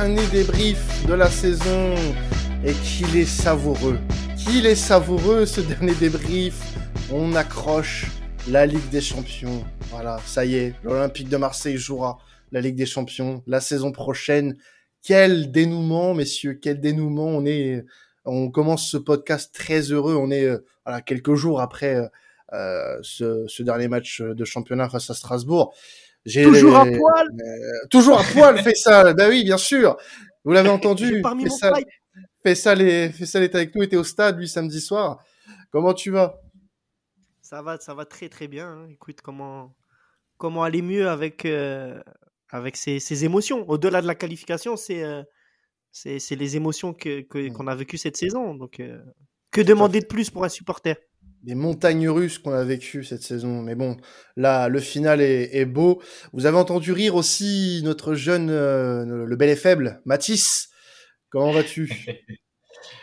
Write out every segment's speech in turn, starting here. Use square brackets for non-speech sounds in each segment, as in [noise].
dernier débrief de la saison. Et qu'il est savoureux. Qu'il est savoureux ce dernier débrief. On accroche la Ligue des Champions. Voilà, ça y est, l'Olympique de Marseille jouera la Ligue des Champions la saison prochaine. Quel dénouement, messieurs, quel dénouement. On est, on commence ce podcast très heureux. On est, euh, voilà, quelques jours après euh, ce, ce, dernier match de championnat face à Strasbourg. Toujours à poil. Euh, toujours à poil, fait ça. [laughs] Bah oui, bien sûr. Vous l'avez entendu. Ça, ça, les, ça, est avec nous. Était au stade lui samedi soir. Comment tu vas? Ça va, ça va très très bien. Hein. Écoute, comment comment aller mieux avec euh, avec ces, émotions? Au-delà de la qualification, c'est euh, c'est les émotions que mmh. qu'on a vécues cette saison. Donc, que demander de plus pour un supporter? Des montagnes russes qu'on a vécues cette saison. Mais bon, là, le final est, beau. Vous avez entendu rire aussi notre jeune, euh, le bel et faible, Mathis. Comment vas-tu? [laughs]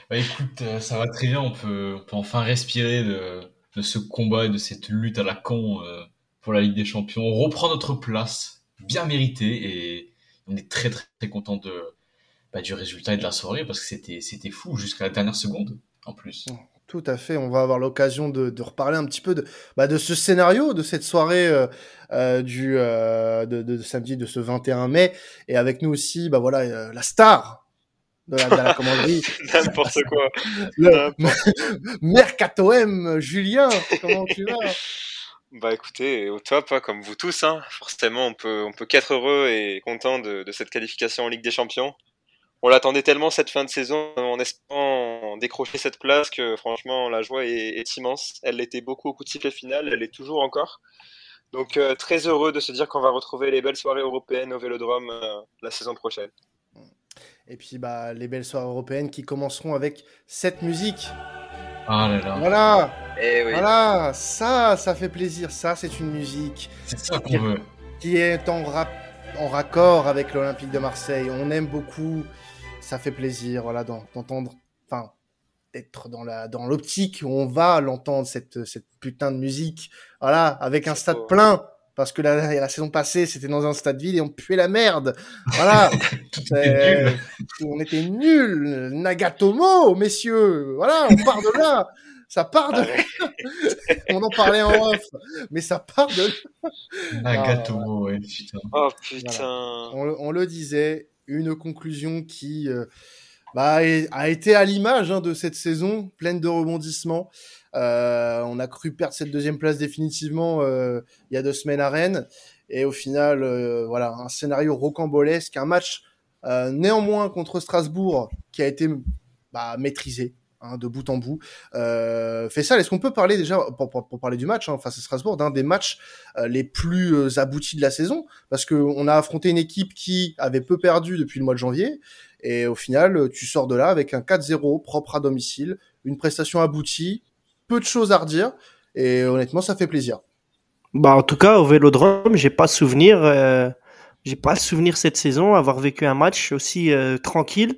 Bah, Écoute, euh, ça va très bien. On peut, on peut enfin respirer de, de, ce combat et de cette lutte à la con euh, pour la Ligue des Champions. On reprend notre place, bien méritée, et on est très très, très content de, bah, du résultat et de la soirée parce que c'était, c'était fou jusqu'à la dernière seconde en plus. Tout à fait. On va avoir l'occasion de, de, reparler un petit peu de, bah, de ce scénario, de cette soirée euh, euh du euh, de, de, samedi, de ce 21 mai, et avec nous aussi, bah voilà, euh, la star de la, de la commanderie. [laughs] N'importe quoi. [laughs] Mercato M, Julien. Comment tu vas? Bah écoutez, au top, hein, comme vous tous. Hein. Forcément, on peut on peut qu'être heureux et content de, de cette qualification en Ligue des Champions on l'attendait tellement cette fin de saison en espérant décrocher cette place que franchement la joie est, immense. Elle l'était beaucoup au coup de sifflet final, elle l'est toujours encore. Donc euh, très heureux de se dire qu'on va retrouver les belles soirées européennes au Vélodrome euh, la saison prochaine. Et puis bah les belles soirées européennes qui commenceront avec cette musique. Ah là là. Voilà. Eh voilà, ça, ça fait plaisir. Ça, c'est une musique. C'est ça qu'on veut. Qui est en, en raccord avec l'Olympique de Marseille. On aime beaucoup ça fait plaisir, voilà, d'entendre, enfin, d'être dans la dans l'optique où on va l'entendre cette cette putain de musique, voilà, avec un stade plein. Parce que la, la saison passée, c'était dans un stade vide et on puait la merde. Voilà. [laughs] on était nuls. Nagatomo, messieurs. Voilà, on part de là. Ça part de là. on en parlait en off. Mais ça part de là. Nagatomo, ouais, putain. Oh putain. On, on, le disait, une conclusion qui euh, bah, a été à l'image hein, de cette saison, pleine de rebondissements. Euh, on a cru perdre cette deuxième place définitivement euh, il y a deux semaines à Rennes. Et au final, voilà, un scénario rocambolesque, un match néanmoins contre Strasbourg qui a été bah, maîtrisé, Hein, de bout en bout. Euh, ça est-ce qu'on peut parler déjà, pour, parler du match hein, face à Strasbourg, d'un des matchs euh, les plus euh, aboutis de la saison? Parce qu'on a affronté une équipe qui avait peu perdu depuis le mois de janvier, et au final, tu sors de là avec un 4-0 propre à domicile, une prestation aboutie, peu de choses à redire, et honnêtement, ça fait plaisir. Bah, en tout cas, au Vélodrome, j'ai pas souvenir, euh, j'ai pas souvenir cette saison avoir vécu un match aussi tranquille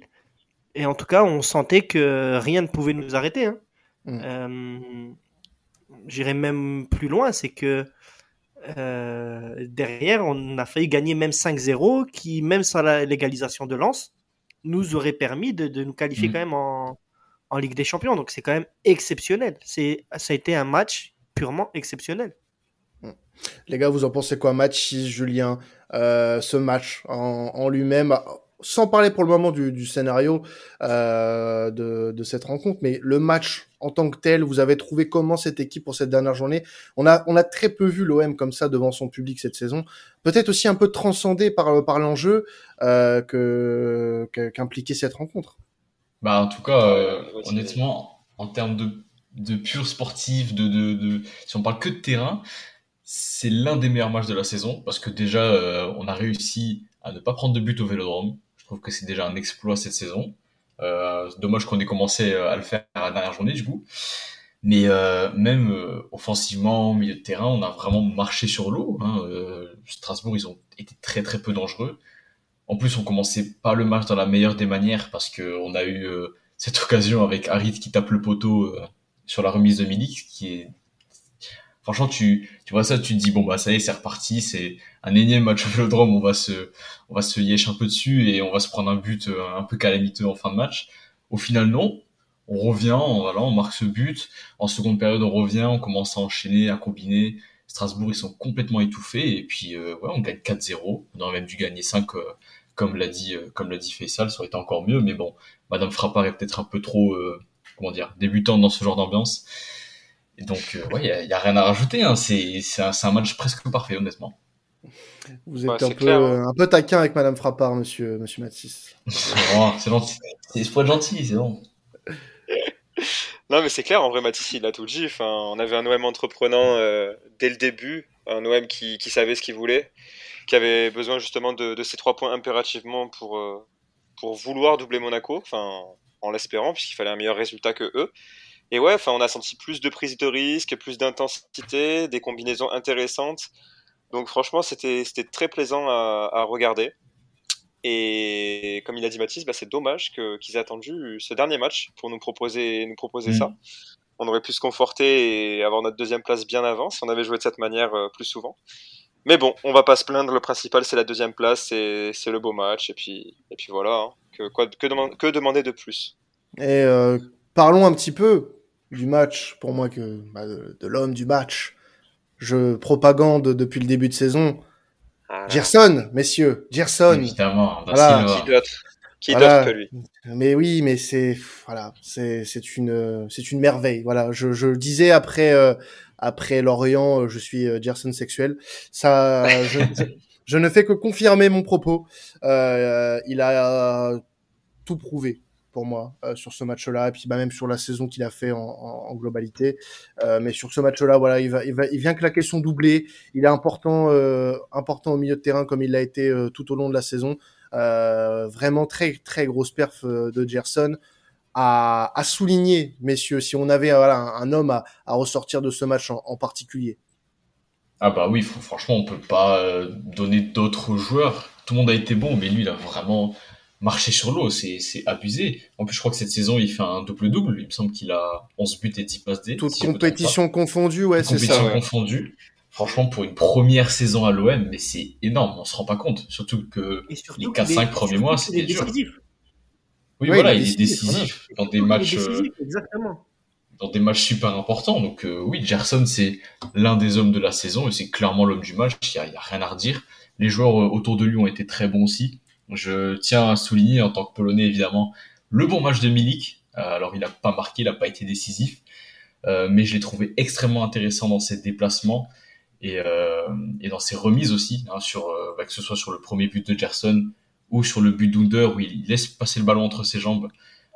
et en tout cas, on sentait que rien ne pouvait nous arrêter. Hein. Mm. Euh, j'irais même plus loin, c'est que euh, derrière, on a failli gagner même 5-0, qui, même sans la légalisation de Lens, nous aurait permis de, nous qualifier mm. quand même en, en, Ligue des Champions. Donc c'est quand même exceptionnel. Ça a été un match purement exceptionnel. Mm. Les gars, vous en pensez quoi, match Julien euh, Ce match en, en lui-même, sans parler pour le moment du, du scénario euh, de, de, cette rencontre, mais le match en tant que tel, vous avez trouvé comment cette équipe pour cette dernière journée? On a on a très peu vu l'OM comme ça devant son public cette saison. Peut-être aussi un peu transcendé par par l'enjeu euh, que qu'impliquait cette rencontre. Bah en tout cas, euh, honnêtement, en termes de de pur sportif, de, de, de si on parle que de terrain, c'est l'un des meilleurs matchs de la saison parce que déjà euh, on a réussi à ne pas prendre de but au Vélodrome trouve que c'est déjà un exploit cette saison. Euh, dommage qu'on ait commencé euh, à le faire à la dernière journée du coup. Mais euh, même offensivement, au milieu de terrain, on a vraiment marché sur l'eau. Hein. Strasbourg, ils ont été très très peu dangereux. En plus, on commençait pas le match dans la meilleure des manières parce que on a eu cette occasion avec Harit qui tape le poteau sur la remise de Milik, qui est franchement, tu, tu vois ça, tu te dis, bon, bah, ça y est, c'est reparti, c'est un énième match au Vélodrome, on va se, on va se yèche un peu dessus et on va se prendre un but euh, un peu calamiteux en fin de match. Au final, non. On revient, on, voilà, on marque ce but. En seconde période, on revient, on commence à enchaîner, à combiner. Strasbourg, ils sont complètement étouffés et puis, euh, ouais, on gagne 4-0. On aurait même dû gagner 5, euh, comme l'a dit, comme l'a dit Faisal, ça aurait été encore mieux, mais bon, Madame Frappard est peut-être un peu trop, comment dire, débutante dans ce genre d'ambiance. Et donc, ouais, il n'y a, rien à rajouter. Hein. C'est un, un, match presque parfait, honnêtement. Vous êtes un, peu, hein. un peu taquin avec Madame Frappard, monsieur, monsieur Mathis. c'est gentil. C'est pour être gentil, c'est bon. [laughs] non, mais c'est clair, en vrai, Mathis, il a tout dit. Enfin, on avait un OM entreprenant euh, dès le début, un OM qui, qui savait ce qu'il voulait, qui avait besoin justement de, de ces trois points impérativement pour, euh, pour vouloir doubler Monaco, enfin, en l'espérant, puisqu'il fallait un meilleur résultat que eux. Et ouais, enfin, on a senti plus de prise de risque, plus d'intensité, des combinaisons intéressantes. Donc franchement, c'était très plaisant à, à, regarder. Et comme il a dit Mathis, bah, c'est dommage qu'ils aient attendu ce dernier match pour nous proposer, nous proposer ça. Mm. On aurait pu se conforter et avoir notre deuxième place bien avant si on avait joué de cette manière euh, plus souvent. Mais bon, on va pas se plaindre. Le principal, c'est la deuxième place, c'est le beau match. Et puis, et puis voilà. Hein. Que, quoi, que, que, demander de plus? Et euh, parlons un petit peu du match, pour moi, que bah, de, de l'homme du match je propagande depuis le début de saison. Ah Gerson, messieurs, Gerson. Évidemment, voilà. qui d'autre qui voilà. que lui? Mais oui, mais c'est voilà, c'est c'est une c'est une merveille. Voilà, je je disais après euh, après Lorient, je suis euh, Gerson sexuel. Ça, je, je, ne fais que confirmer mon propos. Euh, il a tout prouvé pour moi euh, sur ce match-là, et puis bah, même sur la saison qu'il a fait en, globalité. Euh, mais sur ce match-là, voilà, il, va, il, va, il vient claquer son doublé. Il est important, euh, important au milieu de terrain comme il l'a été tout au long de la saison. Vraiment très très grosse perf de Gerson. À, souligner, messieurs, si on avait un, homme à, ressortir de ce match en, en, particulier. Ah bah oui, franchement, on peut pas donner d'autres joueurs. Tout le monde a été bon, mais lui, il a vraiment marcher sur l'eau, c'est abusé. En plus, je crois que cette saison, il fait un double-double. Il me semble qu'il a 11 buts et 10 passes D. Toute compétition confondue, ouais, c'est ça. Compétition confondue. Franchement, pour une première saison à l'OM, mais c'est énorme, on se rend pas compte. Surtout que les 4-5 premiers mois, c'était dur. Oui, voilà, il est décisif dans des matchs. Euh, exactement. Dans des matchs super importants. Donc, euh, oui, Gerson, c'est l'un des hommes de la saison et c'est clairement l'homme du match. Il n'y a, a, rien à redire. Les joueurs euh, autour de lui ont été très bons aussi. Je tiens à souligner, en tant que Polonais évidemment, le bon match de Milik. Euh, alors il n'a pas marqué, il n'a pas été décisif, euh, mais je l'ai trouvé extrêmement intéressant dans ses déplacements et, euh, et dans ses remises aussi, hein, sur, bah, que ce soit sur le premier but de Gerson ou sur le but d'Under où il laisse passer le ballon entre ses jambes.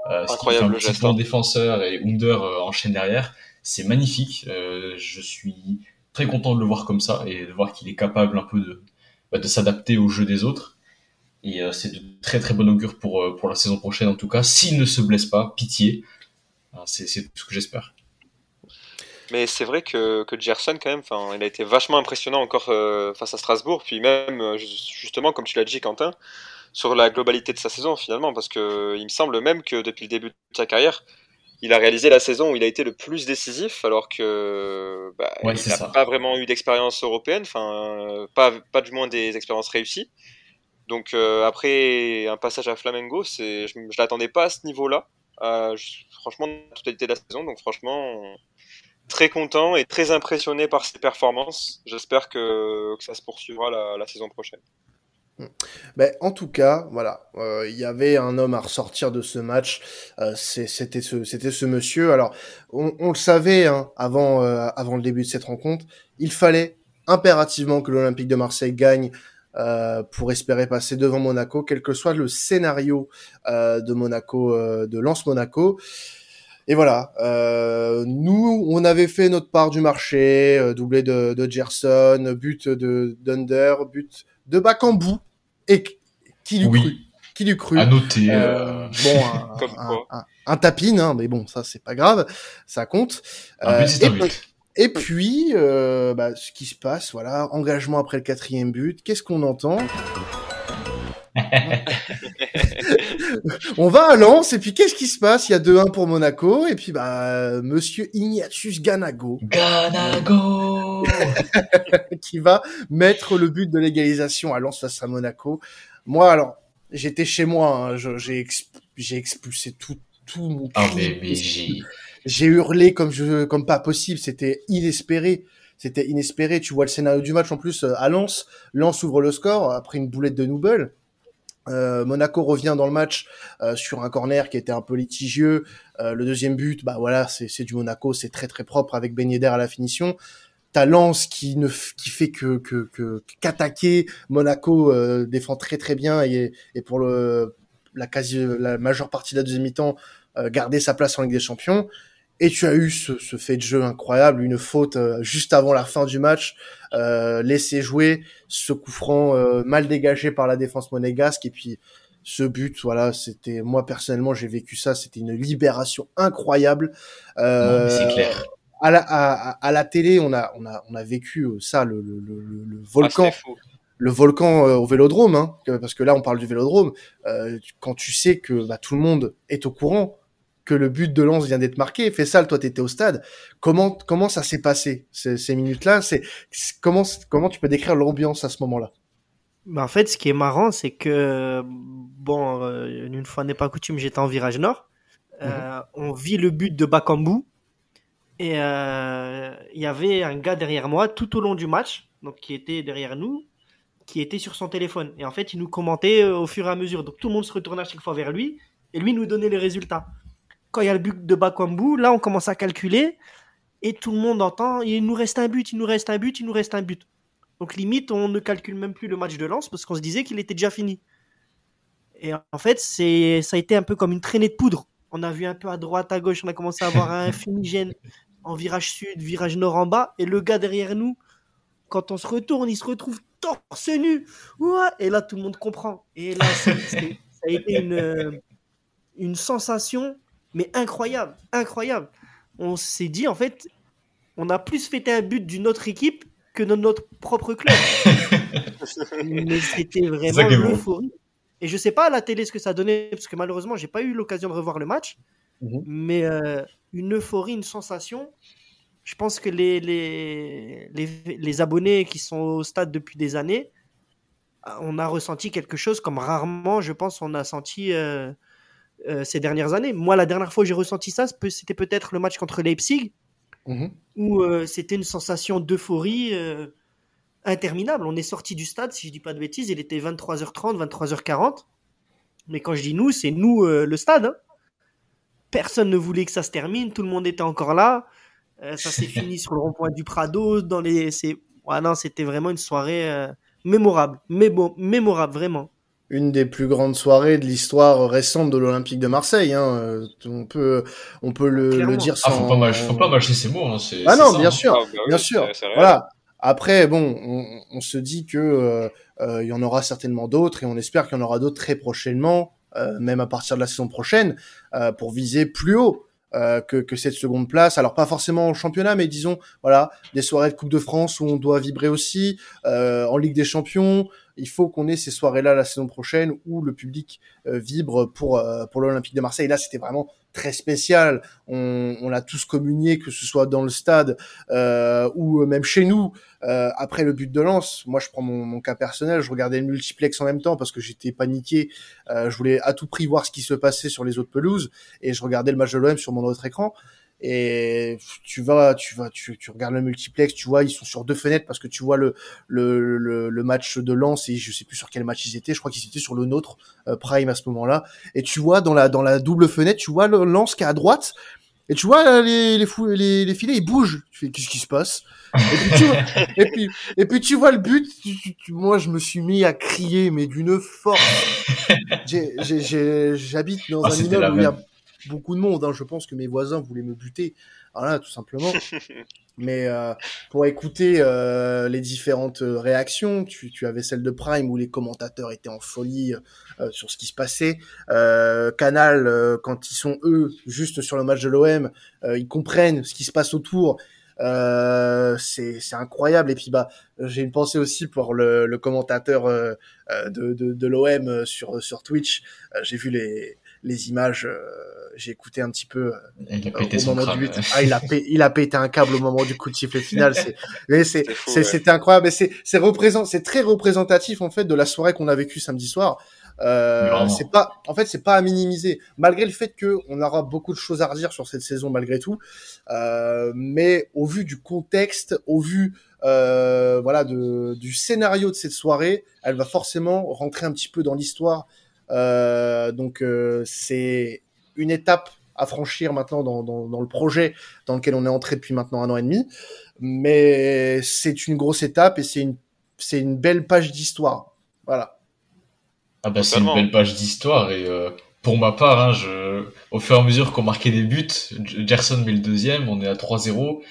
Euh, Incroyable ce qui fait un petit hein. défenseur et Under enchaîne derrière. C'est magnifique. je suis très content de le voir comme ça et de voir qu'il est capable un peu de, bah, de s'adapter au jeu des autres. Et euh, c'est de très très bon augure pour, euh, pour la saison prochaine en tout cas. S'il ne se blesse pas, pitié. C'est tout ce que j'espère. Mais c'est vrai que, que Gerson, quand même, il a été vachement impressionnant encore euh, face à Strasbourg. Puis même, justement, comme tu l'as dit, Quentin, sur la globalité de sa saison, finalement. Parce que il me semble même que depuis le début de sa carrière, il a réalisé la saison où il a été le plus décisif, alors que bah, il n'a pas vraiment eu d'expérience européenne, enfin, pas, pas du moins des expériences réussies. Donc euh, après un passage à Flamengo, c'est, je, je l'attendais pas à ce niveau-là. Euh, franchement, la totalité de la saison. Donc franchement, très content et très impressionné par ses performances. J'espère que, ça se poursuivra la, saison prochaine. Ben, en tout cas, voilà, euh, il y avait un homme à ressortir de ce match. C'était ce, monsieur. Alors, on, le savait hein, avant le début de cette rencontre. Il fallait impérativement que l'Olympique de Marseille gagne euh, pour espérer passer devant Monaco, quel que soit le scénario euh, de Monaco, euh, de Lance Monaco. Et voilà, nous, on avait fait notre part du marché, doublé de, de Gerson, but de Dunder, but de Bakambu, et qui lui cru Qui lui cru À noter. bon, [laughs] un, un, tapine, hein, mais bon, ça c'est pas grave, ça compte. Un but, c'est un but. Et puis, euh, bah, ce qui se passe, voilà, engagement après le quatrième but. Qu'est-ce qu'on entend [laughs] on va à Lens et puis qu'est-ce qui se passe? Il y a 2-1 pour Monaco et puis bah Monsieur Ignatius Ganago. Ganago [laughs] qui va mettre le but de l'égalisation à Lens face à Monaco. Moi alors j'étais chez moi, hein, j'ai j'ai expulsé tout tout mon. Ah mais, mais j'ai hurlé comme je comme pas possible. C'était inespéré. C'était inespéré. Tu vois le scénario du match en plus euh, à Lens. Lens ouvre le score après une boulette de Noubel. Euh, Monaco revient dans le match euh, sur un corner qui était un peu litigieux. Euh, le deuxième but, bah voilà, c'est du Monaco, c'est très très propre avec Ben Yedder à la finition. T'as Lens qui ne qui fait que que qu'attaquer. Monaco euh, défend très très bien et, et pour le la quasi la majeure partie de la deuxième mi-temps garder sa place en Ligue des Champions. Et tu as eu ce, ce, fait de jeu incroyable, une faute euh, juste avant la fin du match, euh, laissé jouer, ce coup franc euh, mal dégagé par la défense monégasque, et puis ce but, voilà, c'était moi personnellement j'ai vécu ça, c'était une libération incroyable. Euh, c'est clair. À la, à, à la télé, on a, on a, on a vécu euh, ça, le, le, le, le volcan. Ah, le volcan au Vélodrome, hein, parce que là on parle du Vélodrome. quand tu sais que bah, tout le monde est au courant, que le but de Lens vient d'être marqué. Fessal, toi, tu étais au stade. Comment comment ça s'est passé ces, ces minutes-là? C'est comment comment tu peux décrire l'ambiance à ce moment-là? Bah en fait, ce qui est marrant, c'est que bon, euh, une fois n'est pas coutume, j'étais en virage nord. Euh, mhm. On vit le but de Bakambu et euh, il y avait un gars derrière moi tout au long du match, donc qui était derrière nous, qui était sur son téléphone. Et en fait, il nous commentait au fur et à mesure. Donc tout le monde se retournait à chaque fois vers lui et lui nous donnait les résultats quand il y a le but de Bakwambu, là, on commence à calculer et tout le monde entend il nous reste un but, il nous reste un but, il nous reste un but. Donc, limite, on ne calcule même plus le match de lance parce qu'on se disait qu'il était déjà fini. Et en fait, c'est, ça a été un peu comme une traînée de poudre. On a vu un peu à droite, à gauche, on a commencé à avoir un [laughs] fumigène en virage sud, virage nord en bas. Et le gars derrière nous, quand on se retourne, il se retrouve torse nu. et là, tout le monde comprend. Et là, ça a été une, une sensation mais incroyable, incroyable. On s'est dit, en fait, on a plus fêté un but d'une autre équipe que de notre propre club. [laughs] mais c'était vraiment l'euphorie. Et je sais pas à la télé ce que ça donnait, parce que malheureusement, j'ai pas eu l'occasion de revoir le match. Mhm. Mais euh, une euphorie, une sensation. Je pense que les, les, les, abonnés qui sont au stade depuis des années, on a ressenti quelque chose comme rarement, je pense, on a senti euh, euh, ces dernières années. Moi, la dernière fois que j'ai ressenti ça, c'était peut-être le match contre Leipzig, mhm. où euh, c'était une sensation d'euphorie euh, interminable. On est sorti du stade, si je dis pas de bêtises, il était 23h30, 23h40. Mais quand je dis nous, c'est nous le stade. Hein. Personne ne voulait que ça se termine, tout le monde était encore là. ça s'est [laughs] fini sur le rond-point du Prado. Dans les, c'est, non, c'était vraiment une soirée mémorable, mémorable vraiment une des plus grandes soirées de l'histoire récente de l'Olympique de Marseille. Hein. Euh, on peut, on peut le, le dire sans. Ah, faut pas, faut pas mâcher ces mots. Hein. Ah non, bien hein. sûr, ah, bah bien sûr. Voilà. Après, bon, on, on, se dit que euh, euh, il y en aura certainement d'autres et on espère qu'il y en aura d'autres très prochainement, euh, même à partir de la saison prochaine, euh, pour viser plus haut. Que, que cette seconde place. Alors pas forcément en championnat, mais disons voilà des soirées de Coupe de France où on doit vibrer aussi, en Ligue des Champions, il faut qu'on ait ces soirées-là la saison prochaine où le public euh, vibre pour euh, pour l'Olympique de Marseille. Là, c'était vraiment très spécial. On, on l'a tous communié, que ce soit dans le stade euh, ou même chez nous. après le but de lance, moi je prends mon, mon, cas personnel, je regardais le multiplex en même temps parce que j'étais paniqué. je voulais à tout prix voir ce qui se passait sur les autres pelouses et je regardais le match de l'OM sur mon autre écran et tu vas tu vas tu, tu regardes le multiplex tu vois ils sont sur deux fenêtres parce que tu vois le le, le, le match de Lens et je sais plus sur quel match ils étaient. Je crois qu'ils étaient sur le nôtre euh, prime à ce moment-là. Et tu vois dans la dans la double fenêtre tu vois le Lens qui est à droite. Et tu vois les les, fou, les, les filets ils bougent. Tu fais qu'est-ce qui se passe? Et puis, tu vois, [laughs] et puis et puis tu vois le but moi je me suis mis à crier mais d'une force. [laughs] J'habite dans oh, un immeuble où il y a beaucoup de monde. Hein. Je pense que mes voisins voulaient me buter. Voilà, tout simplement. [laughs] Mais euh, pour écouter euh, les différentes réactions, tu, tu, avais celle de Prime où les commentateurs étaient en folie euh, sur ce qui se passait. Euh, Canal, euh, quand ils sont eux juste sur le match de l'OM, ils comprennent ce qui se passe autour. Euh, c'est incroyable. Et puis bah j'ai une pensée aussi pour le, le commentateur euh, euh, de, de, de l'OM sur sur Twitch. j'ai vu les les images. j'ai écouté un petit peu il a pété au moment du Ah, il a pété, il a pété un câble au moment du coup de sifflet final. C'est [laughs] c'est c'était incroyable. C'est c'est représent c'est très représentatif en fait de la soirée qu'on a vécue samedi soir. Euh, c'est pas, en fait, c'est pas à minimiser, malgré le fait que on aura beaucoup de choses à redire sur cette saison malgré tout. Euh, mais au vu du contexte, au vu euh, voilà de, du scénario de cette soirée, elle va forcément rentrer un petit peu dans l'histoire. Euh, donc euh, c'est une étape à franchir maintenant dans, dans, dans, le projet dans lequel on est entré depuis maintenant un an et demi. Mais c'est une grosse étape et c'est une, c'est une belle page d'histoire. Voilà. Ah bah c'est une belle page d'histoire et euh, pour ma part, hein, je, au fur et à mesure qu'on marquait des buts, Gerson met le deuxième, on est à 3-0.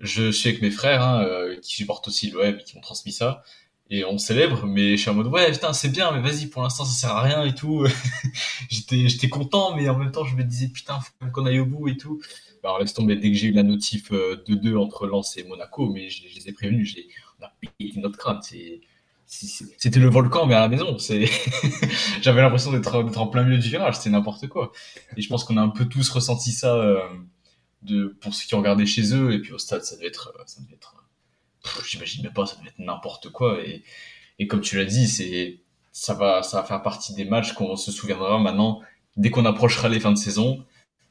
Je suis avec mes frères hein, euh, qui supportent aussi le web et qui m'ont transmis ça et on célèbre, mais je suis en mode ouais putain c'est bien, mais vas-y pour l'instant ça sert à rien et tout. [laughs] j'étais j'étais content, mais en même temps je me disais putain faut qu'on aille au bout et tout. Bah, alors laisse tomber dès que j'ai eu la notif euh, de 2 entre Lens et Monaco, mais je, les ai prévenus, j'ai on a payé notre crâne, c'était le volcan mais à la maison c'est [laughs] j'avais l'impression d'être en plein milieu du virage c'est n'importe quoi et je pense qu'on a un peu tous ressenti ça euh, de pour ceux qui ont regardé chez eux et puis au stade ça devait être ça devait être j'imagine même pas ça devait être n'importe quoi. Et, et comme tu l'as dit c'est ça va ça va faire partie des matchs qu'on se souviendra maintenant. Dès qu'on approchera les fins de saison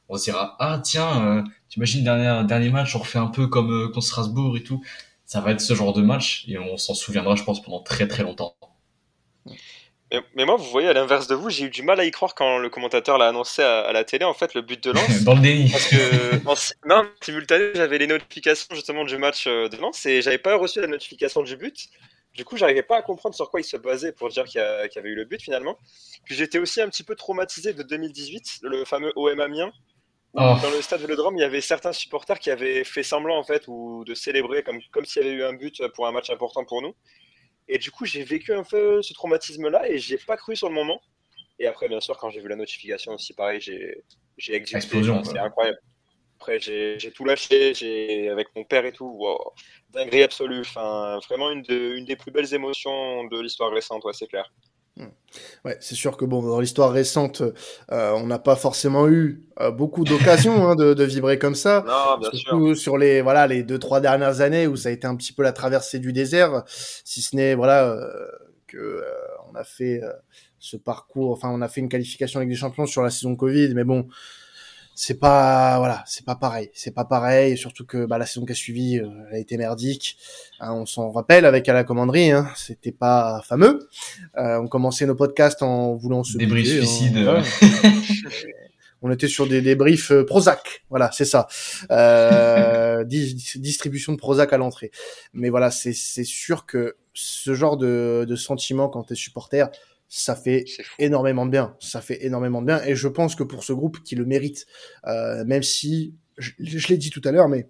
on se dira ah tiens euh, tu imagines dernier dernier match on refait un peu comme euh, contre Strasbourg et tout. Ça va être ce genre de match et on s'en souviendra, je pense, pendant très très longtemps. Mais, moi, vous voyez, à l'inverse de vous, j'ai eu du mal à y croire quand le commentateur l'a annoncé à, la télé, en fait, le but de [laughs] Lens. Dans le déni. Parce que, en, non, simultané, j'avais les notifications justement du match euh, de Lens et j'avais pas reçu la notification du but. Du coup, j'arrivais pas à comprendre sur quoi il se basait pour dire qu'il y, avait eu le but finalement. Puis j'étais aussi un petit peu traumatisé de 2018, le fameux OM Amiens, Oh. Dans le stade Vélodrome, il y avait certains supporters qui avaient fait semblant en fait ou de célébrer comme, comme s'il y avait eu un but pour un match important pour nous. Et du coup, j'ai vécu un peu ce traumatisme-là et j'ai pas cru sur le moment. Et après, bien sûr, quand j'ai vu la notification aussi, pareil, j'ai j'ai Explosion. C'est incroyable. Après, j'ai tout lâché, j'ai avec mon père et tout. Wow. Dinguerie absolue. Enfin, vraiment une, de, une des plus belles émotions de l'histoire récente, ouais, c'est clair. Hmm. Ouais, c'est sûr que bon, dans l'histoire récente, euh, on n'a pas forcément eu euh, beaucoup d'occasions hein, de, de, vibrer comme ça. Non, bien Surtout sûr. sur les voilà les deux trois dernières années où ça a été un petit peu la traversée du désert, si ce n'est voilà euh, que euh, on a fait ce parcours, enfin on a fait une qualification avec des champions sur la saison Covid, mais bon, c'est pas voilà, c'est pas pareil, c'est pas pareil, surtout que bah, la saison qui a suivi, euh, elle a été merdique. Hein, on s'en rappelle avec à la commanderie, hein, c'était pas fameux. Euh, on commençait nos podcasts en voulant se débrief suicide. Hein, [laughs] on était sur des débriefs euh, Prozac, voilà, c'est ça. Euh, [laughs] distribution de Prozac à l'entrée. Mais voilà, c'est c'est sûr que ce genre de, de sentiment quand t'es supporter, ça fait énormément de bien. Ça fait énormément de bien. Et je pense que pour ce groupe qui le mérite, euh, même si, je, je l'ai dit tout à l'heure, mais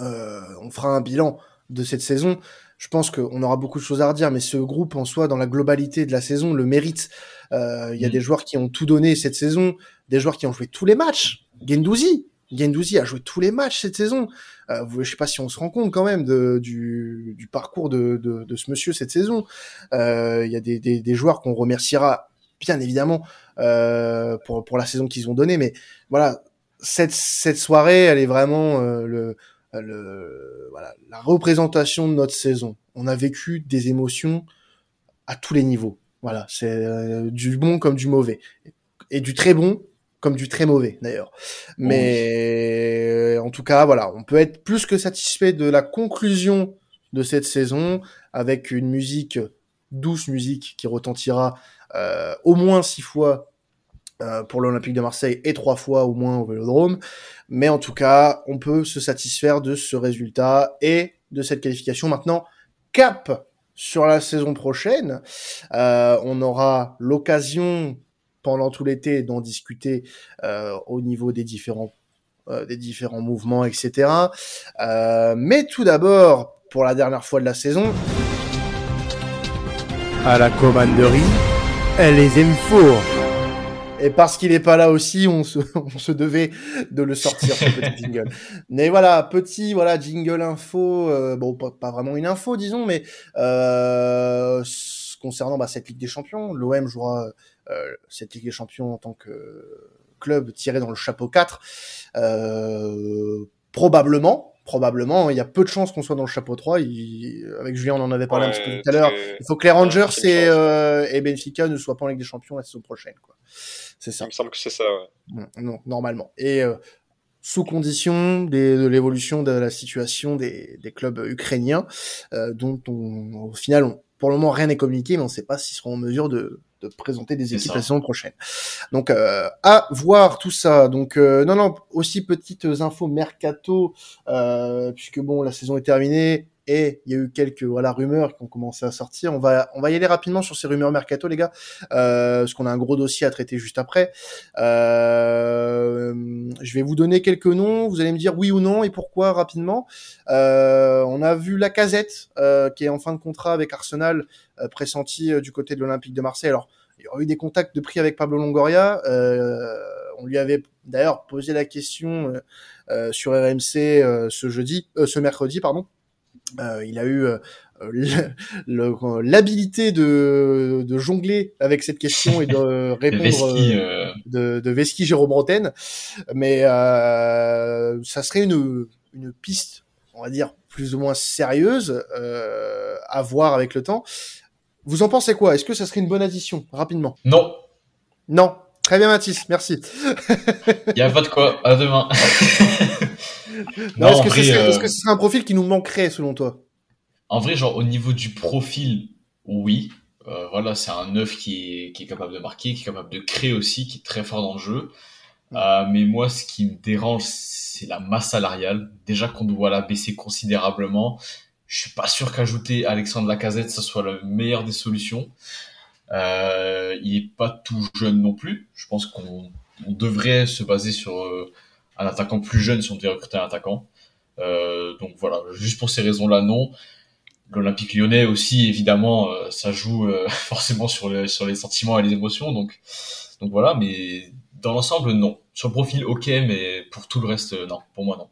euh, on fera un bilan de cette saison. Je pense qu'on aura beaucoup de choses à redire, mais ce groupe en soi, dans la globalité de la saison, le mérite. Euh, il y a mm. des joueurs qui ont tout donné cette saison, des joueurs qui ont joué tous les matchs. Gendouzi, Gendouzi a joué tous les matchs cette saison. Euh, je sais pas si on se rend compte quand même de, du, du parcours de, de, de, ce monsieur cette saison. Euh, il y a des, des, des joueurs qu'on remerciera bien évidemment euh, pour, pour la saison qu'ils ont donnée, mais voilà, cette, cette soirée, elle est vraiment euh, le, le, voilà, la représentation de notre saison. On a vécu des émotions à tous les niveaux. Voilà, c'est euh, du bon comme du mauvais. Et du très bon comme du très mauvais d'ailleurs. Mais en tout cas, voilà, on peut être plus que satisfait de la conclusion de cette saison avec une musique douce musique qui retentira euh, au moins six fois euh, pour l'Olympique de Marseille et trois fois au moins au Vélodrome. Mais en tout cas, on peut se satisfaire de ce résultat et de cette qualification. Maintenant, cap sur la saison prochaine. Euh, on aura l'occasion pendant tout l'été d'en discuter euh, au niveau des différents euh, des différents mouvements, etc. Euh, mais tout d'abord, pour la dernière fois de la saison, à la commanderie, elle les aime fort. Et parce qu'il n'est pas là aussi, on se, [laughs] on se devait de le sortir, ce petit [laughs] jingle. Mais voilà, petit voilà jingle info, euh, bon pas, pas, vraiment une info disons, mais euh, concernant bah, cette Ligue des Champions, l'OM jouera cette Ligue des Champions en tant que club tiré dans le chapeau 4. Euh, probablement, probablement, il y a peu de chances qu'on soit dans le chapeau 3. avec Julien, on en avait parlé Ouais, un petit peu tout à l'heure. Il faut que les Rangers et, euh, et Benfica ne soient pas en Ligue des Champions la saison prochaine. Quoi. C'est ça. Il me semble que c'est ça, ouais. Non, normalement. Et euh, sous condition des, de l'évolution de la situation des, des clubs ukrainiens, euh, dont on, au final, on, pour le moment, rien n'est communiqué, mais on ne sait pas s'ils seront en mesure de, de présenter des équipes la saison prochaine. Donc, euh, à voir tout ça. Donc, euh, non, non, aussi petites infos mercato, euh, puisque bon, la saison est terminée et il y a eu quelques voilà rumeurs qui ont commencé à sortir. On va, on va y aller rapidement sur ces rumeurs mercato, les gars, euh, parce qu'on a un gros dossier à traiter juste après. Euh, je vais vous donner quelques noms. Vous allez me dire oui ou non et pourquoi rapidement. Euh, on a vu la casette euh, qui est en fin de contrat avec Arsenal, pressenti du côté de l'Olympique de Marseille. Alors, il y aura eu des contacts de prix avec Pablo Longoria. On lui avait d'ailleurs posé la question sur RMC ce jeudi, ce mercredi, pardon. Euh, il a eu euh, l'habilité de, de jongler avec cette question et de [laughs] répondre euh, euh, de, de Veski Jérôme Bretagne, mais euh, ça serait une, une piste, on va dire, plus ou moins sérieuse euh, à voir avec le temps. Vous en pensez quoi? Est-ce que ça serait une bonne addition Rapidement? Non, Non. Très bien, Mathis, merci. il n'y a pas de quoi. À demain. [laughs] Non, est-ce, en que vrai, ce serait, euh, est-ce que ce serait un profil qui nous manquerait selon toi? En vrai, genre au niveau du profil, oui. Euh, voilà, c'est un neuf qui est, qui est capable de marquer, qui est capable de créer aussi, qui est très fort dans le jeu. Euh, mais moi, ce qui me dérange, c'est la masse salariale. Déjà qu'on doit la baisser considérablement. Je suis pas sûr qu'ajouter Alexandre Lacazette, ça soit la meilleure des solutions. Euh, il est pas tout jeune non plus. Je pense qu'on on devrait se baser sur un attaquant plus jeune si on devait recruter un attaquant. Euh, donc voilà, juste pour ces raisons-là, non. L'Olympique lyonnais aussi, évidemment, euh, ça joue euh, [laughs] forcément sur, le, sur les sentiments et les émotions. Donc, donc voilà, mais dans l'ensemble, non. Sur le profil, ok, mais pour tout le reste, euh, non. Pour moi, non.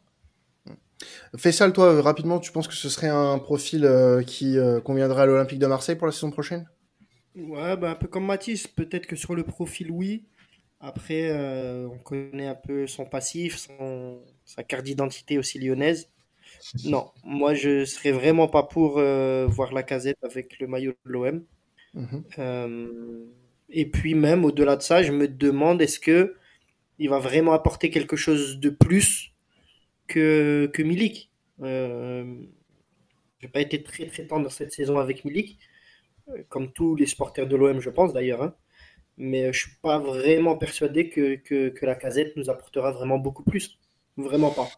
Fais ça, toi, rapidement. Tu penses que ce serait un profil euh, qui euh, conviendrait à l'Olympique de Marseille pour la saison prochaine? Ouais, bah, un peu comme Mathis, peut-être que sur le profil, oui. Après, euh, on connaît un peu son passif, son, sa carte d'identité aussi lyonnaise. [laughs] Non, moi je serais vraiment pas pour euh, voir la casette avec le maillot de l'OM. Mhm. Euh, et puis même au-delà de ça, je me demande est-ce que il va vraiment apporter quelque chose de plus que, que Milik? J'ai pas été très très tendre cette saison avec Milik, comme tous les supporters de l'OM, je pense d'ailleurs. hein. Mais euh, je suis pas vraiment persuadé que, que, que la casette nous apportera vraiment beaucoup plus. Vraiment pas.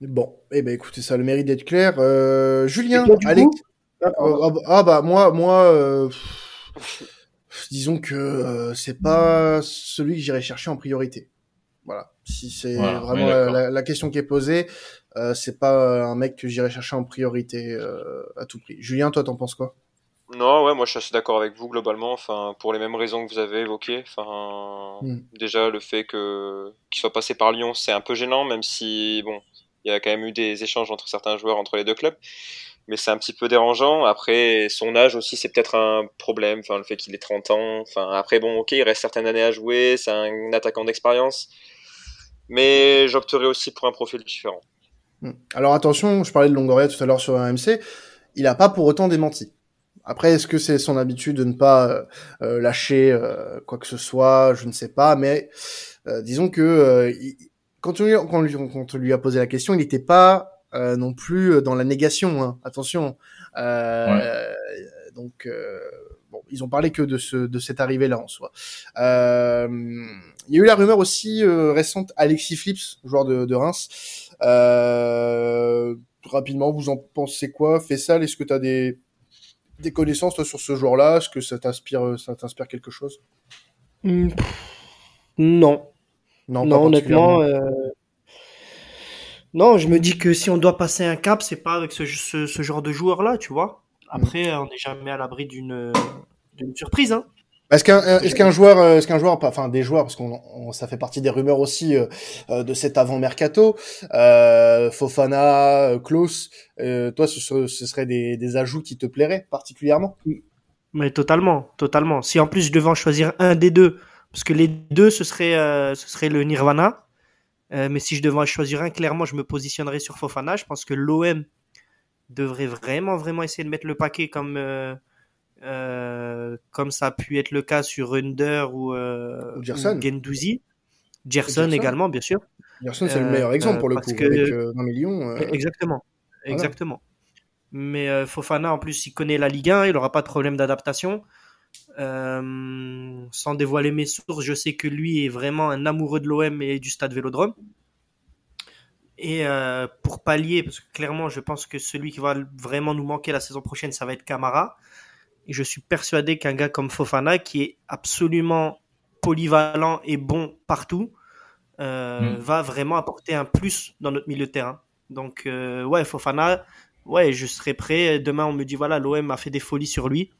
Bon, eh ben écoutez, ça a le mérite d'être clair. Euh, Julien, toi, du Alex, coup? Ah, Euh, ah, bah, ah bah moi moi euh, disons que euh, c'est pas celui que j'irai chercher en priorité. Voilà. Si c'est Voilà, vraiment la, la- question qui est posée, euh, c'est pas un mec que j'irai chercher en priorité euh, à tout prix. Julien, toi t'en penses quoi? Non, ouais, moi je suis assez d'accord avec vous globalement, enfin, pour les mêmes raisons que vous avez évoquées. Enfin, Mm. déjà le fait que qu'il soit passé par Lyon, c'est un peu gênant, même si bon, il y a quand même eu des échanges entre certains joueurs entre les deux clubs, mais c'est un petit peu dérangeant. Après, son âge aussi, c'est peut-être un problème. Enfin, le fait qu'il ait 30 ans. Enfin, après, bon, ok, il reste certaines années à jouer, c'est un attaquant d'expérience, mais j'opterais aussi pour un profil différent. Hmm. Alors attention, je parlais de Longoria tout à l'heure sur AMC, il a pas pour autant démenti. Après, est-ce que c'est son habitude de ne pas euh, euh, lâcher euh, quoi que ce soit? Je ne sais pas, mais euh, disons que euh, il- quand, on lui, quand, on lui, quand on lui a posé la question, il n'était pas euh, non plus dans la négation. Hein. Attention. Euh, Donc, euh, bon, ils ont parlé que de, ce, de cette arrivée-là en soi. Euh, il y a eu la rumeur aussi euh, récente, Alexis Flips, joueur de, de Reims. Euh, rapidement, vous en pensez quoi? Faisal, est-ce que tu as des, des connaissances toi, sur ce joueur-là? Est-ce que ça t'inspire, ça t'inspire quelque chose? Hmm, Non. Non, Non, particulièrement. honnêtement, euh, non, je me dis que si on doit passer un cap, c'est pas avec ce, ce, ce genre de joueur-là, tu vois. Après, on n'est jamais à l'abri d'une d'une surprise, hein. Est-ce qu'un est-ce joueur est-ce qu'un joueur enfin des joueurs parce qu'on ça fait partie des rumeurs aussi de cet avant mercato euh, Fofana Klaus toi ce, ce serait des, des ajouts qui te plairaient particulièrement? Mais totalement, totalement. Si en plus je devais en choisir un des deux, parce que les deux ce serait, euh, ce serait le Nirvana, euh, mais si je devais en choisir un, clairement je me positionnerais sur Fofana. Je pense que l'OM devrait vraiment, vraiment essayer de mettre le paquet comme, euh, comme ça a pu être le cas sur Under ou, ou Gendouzi. Gerson, également, bien sûr. Gerson, c'est le meilleur exemple pour le coup, que... avec 20 millions. Exactement, exactement. Mais euh, Fofana, en plus, il connaît la Ligue 1, il n'aura pas de problème d'adaptation. Euh, sans dévoiler mes sources, je sais que lui est vraiment un amoureux de l'OM et du stade Vélodrome. Et euh, pour pallier, parce que clairement, je pense que celui qui va vraiment nous manquer la saison prochaine, ça va être Camara. Et je suis persuadé qu'un gars comme Fofana, qui est absolument polyvalent et bon partout, mm. va vraiment apporter un plus dans notre milieu de terrain. Donc, ouais, Fofana, ouais, je serai prêt. Demain, on me dit, voilà, l'OM a fait des folies sur lui.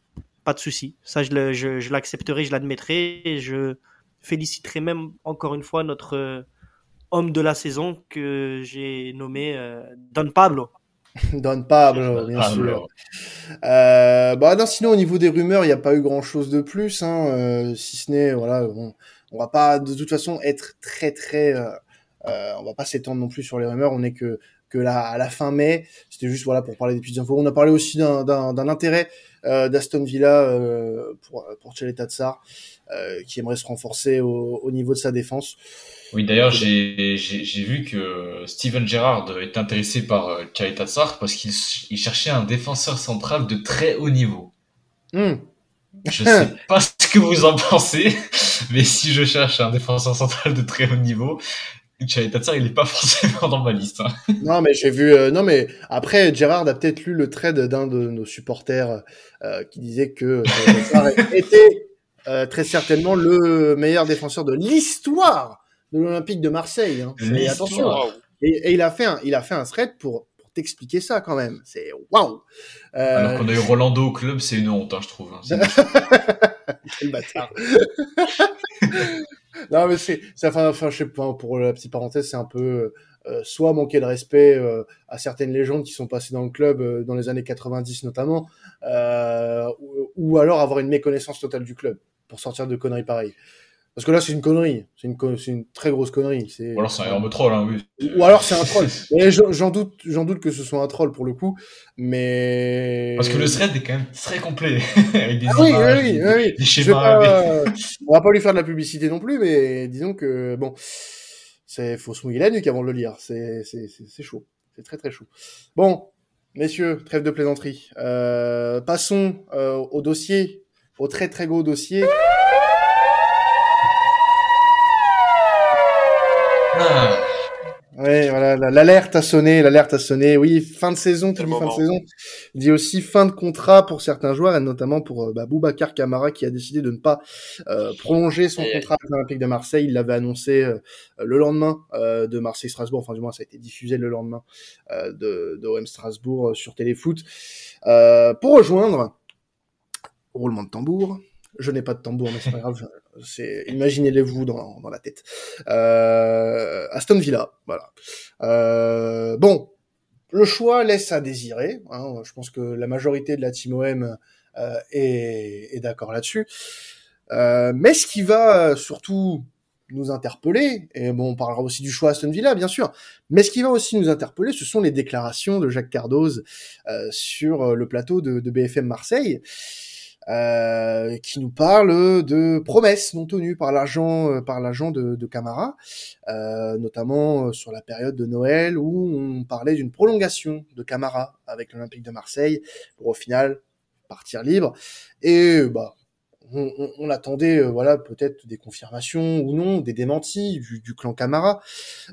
Pas de souci. Ça, je, l'accepterai, je l'admettrai. Et je féliciterai même encore une fois notre euh, homme de la saison que j'ai nommé euh, Don Pablo. [laughs] Don Pablo, bien sûr. Euh, bah non, sinon au niveau des rumeurs, il n'y a pas eu grand chose de plus, hein, si ce n'est voilà, on, on va pas de toute façon être très très, on va pas s'étendre non plus sur les rumeurs. On est que que là, à la fin mai, c'était juste voilà pour parler des petites infos. On a parlé aussi d'un intérêt euh, d'Aston Villa euh, pour pour Tsar, euh, qui aimerait se renforcer au, au, niveau de sa défense. Oui, d'ailleurs, j'ai vu que Steven Gerrard est intéressé par euh, Tsar parce qu'il il cherchait un défenseur central de très haut niveau. Hmm. Je sais [laughs] pas ce que vous en pensez, mais si je cherche un défenseur central de très haut niveau, Il est pas [laughs] forcément dans ma liste. Hein. Non, mais j'ai vu. Euh, non, mais après, Gérard a peut-être lu le trade d'un de nos supporters euh, qui disait que [laughs] était euh, très certainement le meilleur défenseur de l'histoire de l'Olympique de Marseille. Hein. Attention. Et, et, il a fait un, il a fait un thread pour, pour t'expliquer ça quand même. C'est waouh. Alors qu'on a eu Rolando au club, c'est une honte, hein, je trouve. Hein. [laughs] Quel bâtard. Non, mais c'est, enfin, enfin, je sais pas, pour la petite parenthèse, c'est un peu euh, soit manquer de respect euh, à certaines légendes qui sont passées dans le club euh, dans les années 90 notamment, ou, ou, alors avoir une méconnaissance totale du club pour sortir de conneries pareilles. Parce que là, c'est une connerie. C'est une, une très grosse connerie. Ou alors c'est un énorme troll, hein, oui. Ou alors c'est un troll. [laughs] j'en doute, j'en doute que ce soit un troll pour le coup, mais. Parce que le thread est quand même très complet. [laughs] Avec des ah oui, oui, oui, des schémas. On va pas lui faire de la publicité non plus, mais disons que bon, c'est faut se mouiller la nuque avant de le lire. C'est, c'est, c'est chaud. C'est très très chaud. Bon, messieurs, trêve de plaisanterie. Euh, passons euh, au dossier, au très très gros dossier. Ah. Ouais, voilà, l'alerte a sonné, l'alerte a sonné. Oui, fin de saison, dit fin de saison, dit aussi fin de contrat pour certains joueurs, et notamment pour euh, bah, Boubacar Camara qui a décidé de ne pas euh, prolonger son contrat avec l'Olympique de Marseille. Il l'avait annoncé euh, le lendemain de Marseille-Strasbourg, enfin du moins ça a été diffusé le lendemain de, de OM Strasbourg sur Téléfoot, pour rejoindre, roulement de tambour, je n'ai pas de tambour, mais c'est pas grave. C'est imaginez-les-vous dans, dans la tête. Euh, Aston Villa, voilà. Euh, bon, le choix laisse à désirer. Hein, je pense que la majorité de la team OM euh, est, est d'accord là-dessus. Euh, mais ce qui va surtout nous interpeller, et bon, on parlera aussi du choix Aston Villa, bien sûr, mais ce qui va aussi nous interpeller, ce sont les déclarations de Jacques Cardoz euh, sur le plateau de BFM Marseille, euh, qui nous parle de promesses non tenues par l'agent euh, par l'agent de, de, Camara, euh, notamment euh, sur la période de Noël où on parlait d'une prolongation de Camara avec l'Olympique de Marseille pour au final partir libre. Et bah on, on, on attendait voilà peut-être des confirmations ou non, des démentis du, du clan Camara.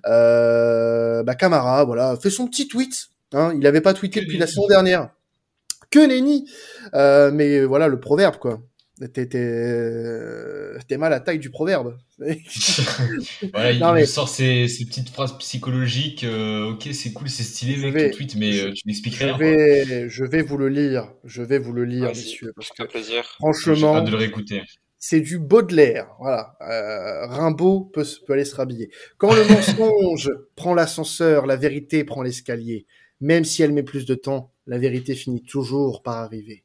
Euh, bah Camara voilà fait son petit tweet. Hein, il n'avait pas tweeté depuis la saison dernière que nenni. Euh, mais voilà le proverbe quoi. T'es t'es mal à taille du proverbe. [laughs] voilà, il sort ces, ces, petites phrases psychologiques. Euh, ok, c'est cool, c'est stylé avec vais, tweet, mais euh, tu n'expliques rien. Je vais, je vais vous le lire. Je vais vous le lire, messieurs. Parce que plaisir. franchement, de le réécouter. c'est du Baudelaire. Voilà. Euh, Rimbaud peut, peut aller se rhabiller. Quand le [laughs] mensonge prend l'ascenseur, la vérité prend l'escalier. Même si elle met plus de temps, la vérité finit toujours par arriver.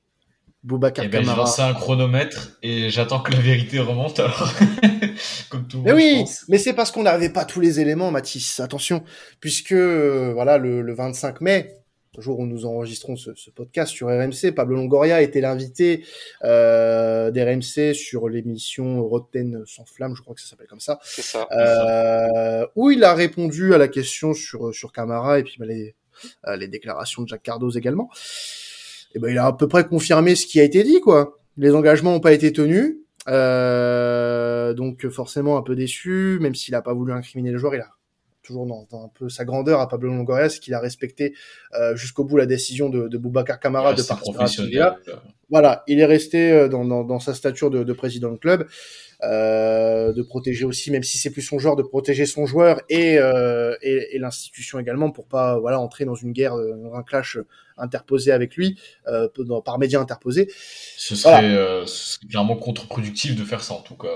Boubacar Eh ben, je Camara. lance un chronomètre et j'attends que la vérité remonte alors. [laughs] Comme tout le Mais monde, oui, pense. mais c'est parce qu'on n'avait pas tous les éléments, Mathis. Attention, puisque euh, voilà le, le 25 mai, le jour où nous enregistrons ce, ce podcast sur RMC, Pablo Longoria était l'invité euh, d'RMC sur l'émission Rotten sans flamme, je crois que ça s'appelle comme ça, C'est ça. euh, où il a répondu à la question sur sur Camara et puis bah, les les déclarations de Jacques Cardoz également. Et ben il a à peu près confirmé ce qui a été dit quoi. Les engagements n'ont pas été tenus. Euh, donc forcément un peu déçu, même s'il a pas voulu incriminer le joueur, il a toujours dans, dans un peu sa grandeur à Pablo Longoria, c'est qu'il a respecté euh, jusqu'au bout la décision de, de Boubacar Camara de Rester partir à. Voilà, il est resté euh, dans, dans, dans sa stature de, de président de club, euh, de protéger aussi, même si c'est plus son genre, de protéger son joueur et, euh, et, et l'institution également pour pas voilà entrer dans une guerre, euh, dans un clash interposé avec lui, euh, dans- par médias interposés. Ce serait, Voilà. euh, ce serait clairement contre-productif de faire ça en tout cas.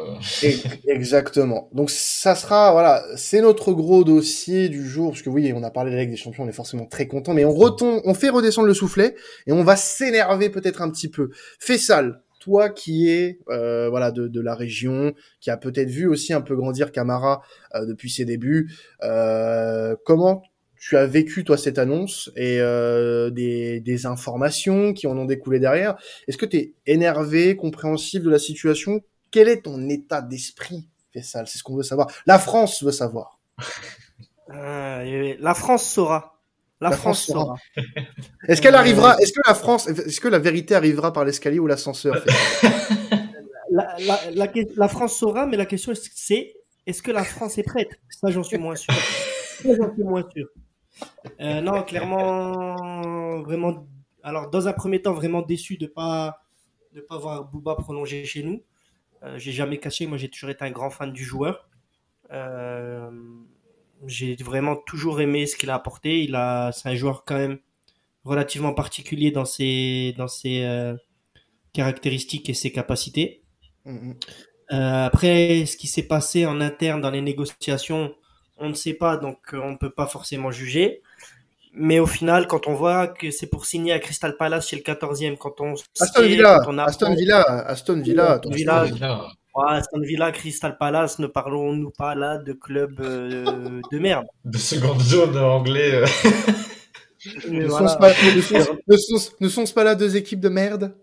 Et- [laughs] exactement. Donc ça sera voilà, c'est notre gros dossier du jour parce que oui, on a parlé de la Ligue des Champions, on est forcément très content, mais on retombe, on fait redescendre le soufflet et on va s'énerver peut-être un petit peu. Fessal, toi qui es euh, voilà de, de la région, qui a peut-être vu aussi un peu grandir Camara euh, depuis ses débuts, euh, comment tu as vécu toi cette annonce et euh, des, des informations qui en ont découlé derrière? Est-ce que tu es énervé, compréhensif de la situation? Quel est ton état d'esprit, Fessal C'est ce qu'on veut savoir. La France veut savoir. Euh, la France saura. La, La France, France. [laughs] Est-ce qu'elle arrivera Est-ce que la France Est-ce que la vérité arrivera par l'escalier ou l'ascenseur [laughs] La, la, la, que- la France saura, mais la question c'est est-ce que la France est prête? Ça, j'en suis moins sûr. Ça, j'en suis moins sûr. Euh, non, clairement, vraiment. Alors, dans un premier temps, vraiment déçu de pas de pas voir Booba prolonger chez nous. Euh, j'ai jamais caché. Moi, j'ai toujours été un grand fan du joueur. Euh, j'ai vraiment toujours aimé ce qu'il a apporté. Il a, c'est un joueur quand même relativement particulier dans ses dans ses euh, caractéristiques et ses capacités. Mhm. Euh, après, ce qui s'est passé en interne dans les négociations, on ne sait pas, donc euh, on ne peut pas forcément juger. Mais au final, quand on voit que c'est pour signer à Crystal Palace chez le 14e, quand on Aston sait, Villa, quand on apprend- Aston Villa, Aston Villa, Aston. Villa. Aston Villa, Crystal Palace, ne parlons-nous pas là de club euh, de merde. de seconde zone anglais. euh, Ne voilà. sont-ce pas, ne sont- ne sont- ne sont-ce pas là deux équipes de merde?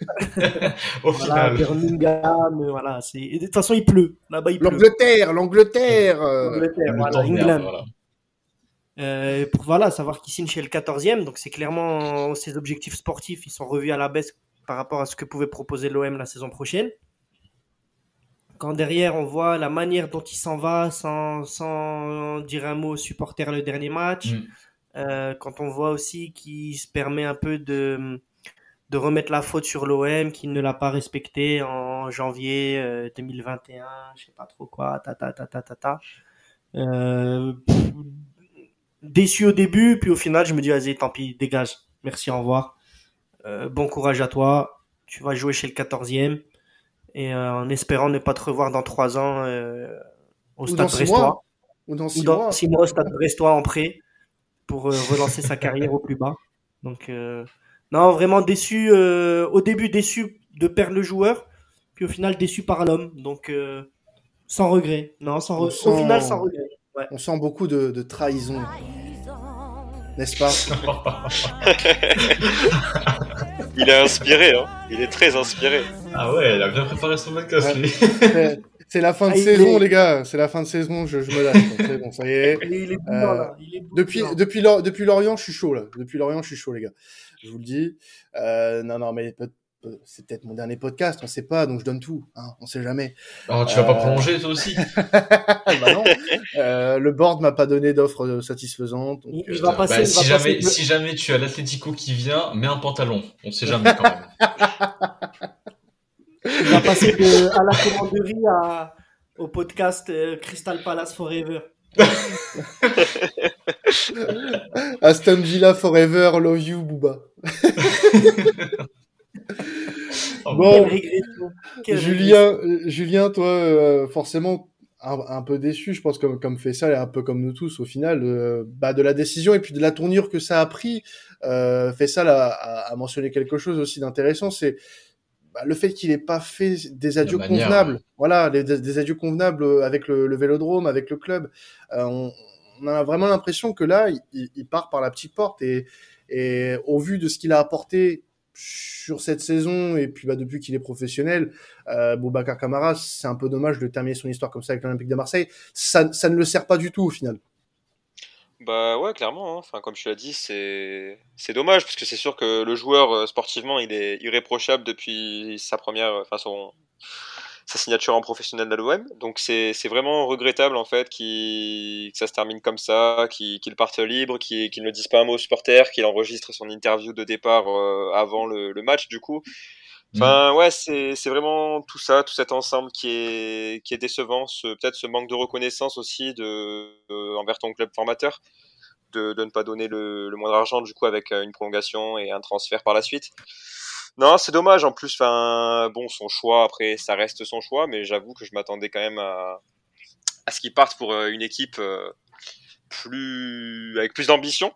[laughs] Au Voilà, final. Birmingham, euh, voilà, de toute façon il pleut. Là-bas il pleut. L'Angleterre, l'Angleterre. Angleterre, Le voilà, England. Euh, pour voilà, savoir qu'il signe chez le 14e, donc c'est clairement ses objectifs sportifs, ils sont revus à la baisse par rapport à ce que pouvait proposer l'OM la saison prochaine. Quand derrière on voit la manière dont il s'en va sans, sans dire un mot aux supporters le dernier match, Mm. euh, quand on voit aussi qu'il se permet un peu de, de remettre la faute sur l'OM, qu'il ne l'a pas respecté en janvier euh, 2021, je sais pas trop quoi, ta ta ta ta ta ta. Euh, pff, déçu au début, puis au final, je me dis, vas-y, tant pis, dégage. Merci, au revoir. Euh, bon courage à toi. Tu vas jouer chez le 14e. Et euh, en espérant ne pas te revoir dans trois ans euh, au Ou stade brestois. Ou dans Ou six dans mois. six mois au stade brestois en prêt pour euh, relancer sa carrière au plus bas. Donc, euh, non, vraiment déçu. euh, au début, déçu de perdre le joueur. Puis au final, déçu par l'homme. Donc, euh, sans regret. Non, sans On re- sent- Au final, sans regret. On sent beaucoup de, de trahison, n'est-ce pas? [laughs] Il est inspiré, hein. Il est très inspiré. Ah ouais, il a bien préparé son podcast, Ouais. lui. C'est- C'est la fin de Ah, saison, est- les gars. C'est la fin de saison. Je, je me lâche. C'est bon, ça y est. Il est, il est bouillant, Euh, là. Il est bouillant. Depuis, depuis, Lor- depuis Lorient, je suis chaud là. Depuis Lorient, je suis chaud, les gars. Je vous le dis. Euh, non, non, mais peut- c'est peut-être mon dernier podcast. On sait pas, donc je donne tout. Hein, on sait jamais. Oh, tu vas pas Euh, prolonger, toi aussi [laughs] bah non. Euh, le board m'a pas donné d'offre satisfaisante. donc, Il- euh, va passer- Bah, il si, va jamais, passer si jamais tu as l'Atletico qui vient, mets un pantalon. On sait [laughs] jamais quand même. Il va passer de, à la commanderie à, au podcast euh, Crystal Palace Forever. [laughs] Aston Villa Forever, Love You, Booba. [laughs] bon, Julien, Julien, toi, forcément, un, peu déçu, je pense, comme, comme fait ça, un peu comme nous tous, au final, euh, bah, de la décision et puis de la tournure que ça a pris. Euh, Faisal a, a, mentionné quelque chose aussi d'intéressant, c'est bah, le fait qu'il n'ait pas fait des adieux convenables. Voilà, des, adieux convenables avec le, le, vélodrome, avec le club. Euh, on, on, a vraiment l'impression que là, il, il, part par la petite porte et, et au vu de ce qu'il a apporté sur cette saison et puis bah, depuis qu'il est professionnel, euh, Boubacar Camara, c'est un peu dommage de terminer son histoire comme ça avec l'Olympique de Marseille. Ça, ça, ne le sert pas du tout au final. Bah ouais, clairement. Hein. Enfin, comme je l'ai dit, c'est c'est dommage parce que c'est sûr que le joueur euh, sportivement, il est irréprochable depuis sa première, enfin son sa signature en professionnel à l'OM. Donc c'est vraiment regrettable en fait qu que ça se termine comme ça, qu'il parte libre, qu'il ne dise pas un mot aux supporters, qu'il enregistre son interview de départ euh, avant le, match du coup. Enfin mm. ouais, c'est vraiment tout ça, tout cet ensemble qui est, qui est décevant, peut-être ce manque de reconnaissance aussi de, envers ton club formateur. De, de ne pas donner le, le moindre argent du coup avec euh, une prolongation et un transfert par la suite. Non, c'est dommage. En plus, enfin, bon, son choix, après, ça reste son choix, mais j'avoue que je m'attendais quand même à, à ce qu'il parte pour euh, une équipe euh, plus, avec plus d'ambition.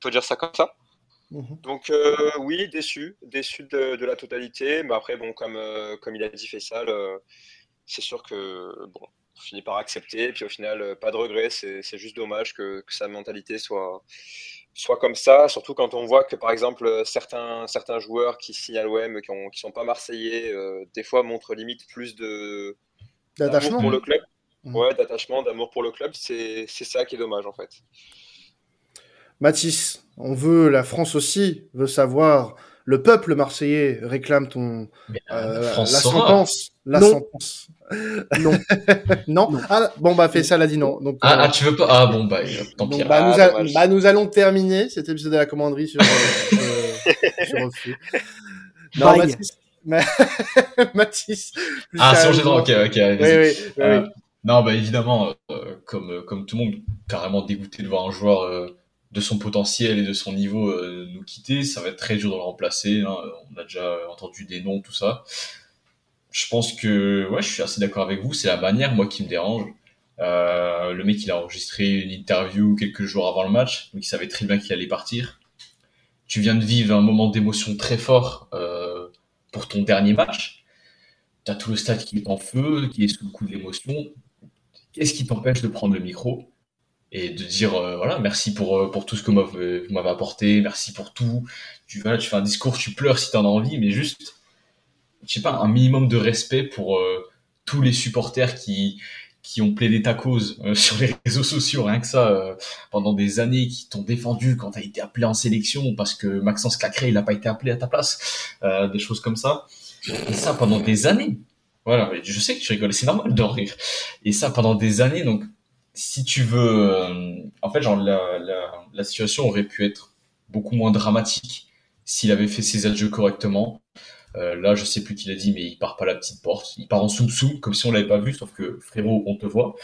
Peux dire ça comme ça. Mhm. Donc euh, oui, déçu, déçu de, de, la totalité, mais après bon, comme comme il a dit Faisal, c'est sûr que bon, on finit par accepter, et puis au final, pas de regret. C'est juste dommage que, que sa mentalité soit soit comme ça, surtout quand on voit que par exemple certains, certains joueurs qui signent à l'OM, qui ne qui sont pas marseillais, euh, des fois montrent limite plus de d'attachement pour le club. Mmh. Ouais, d'attachement, d'amour pour le club, c'est ça qui est dommage en fait. Mathis, on veut, la France aussi veut savoir, le peuple marseillais réclame ton euh, la sentence, la sentence. [laughs] Non. non? Ah, bon, bah, fait ça, l'a dit non. Donc, ah, euh, ah, tu veux pas? Ah, bon, bah, tant pis. Bah, nous ah, bah, nous allons terminer cet épisode de la commanderie sur, euh, sur, Non, Mathis. [laughs] Mathis. Ah, c'est bon, ok, ok. Oui, oui, euh, non, bah, évidemment, euh, comme, comme tout le monde, carrément dégoûté de voir un joueur de son potentiel et de son niveau nous quitter. Ça va être très dur de le remplacer. Hein. On a déjà entendu des noms, tout ça je pense que ouais, je suis assez d'accord avec vous. C'est la manière, moi, qui me dérange. Euh, le mec, il a enregistré une interview quelques jours avant le match, donc il savait très bien qu'il allait partir. Tu viens de vivre un moment d'émotion très fort euh, pour ton dernier match. Tu as tout le stade qui est en feu, qui est sous le coup de l'émotion. Qu'est-ce qui t'empêche de prendre le micro? Et de dire euh, voilà merci pour euh, pour tout ce que vous m'avez apporté, merci pour tout. Tu voilà, tu fais un discours, tu pleures si tu en as envie, mais juste je sais pas, un minimum de respect pour euh, tous les supporters qui qui ont plaidé ta cause [laughs] sur les réseaux sociaux, rien que ça, pendant des années, qui t'ont défendu quand t'as été appelé en sélection parce que Maxence Cacré, il a pas été appelé à ta place, des choses comme ça. Et ça pendant des années. Voilà, je sais que tu rigoles, c'est normal de rire. Et ça pendant des années, donc si tu veux, en fait, genre la, la, la situation aurait pu être beaucoup moins dramatique s'il avait fait ses adieux correctement. Euh, là, je sais plus qui l'a dit, mais il part pas la petite porte. Il part en soum soum, comme si on l'avait pas vu, sauf que frérot, on te voit.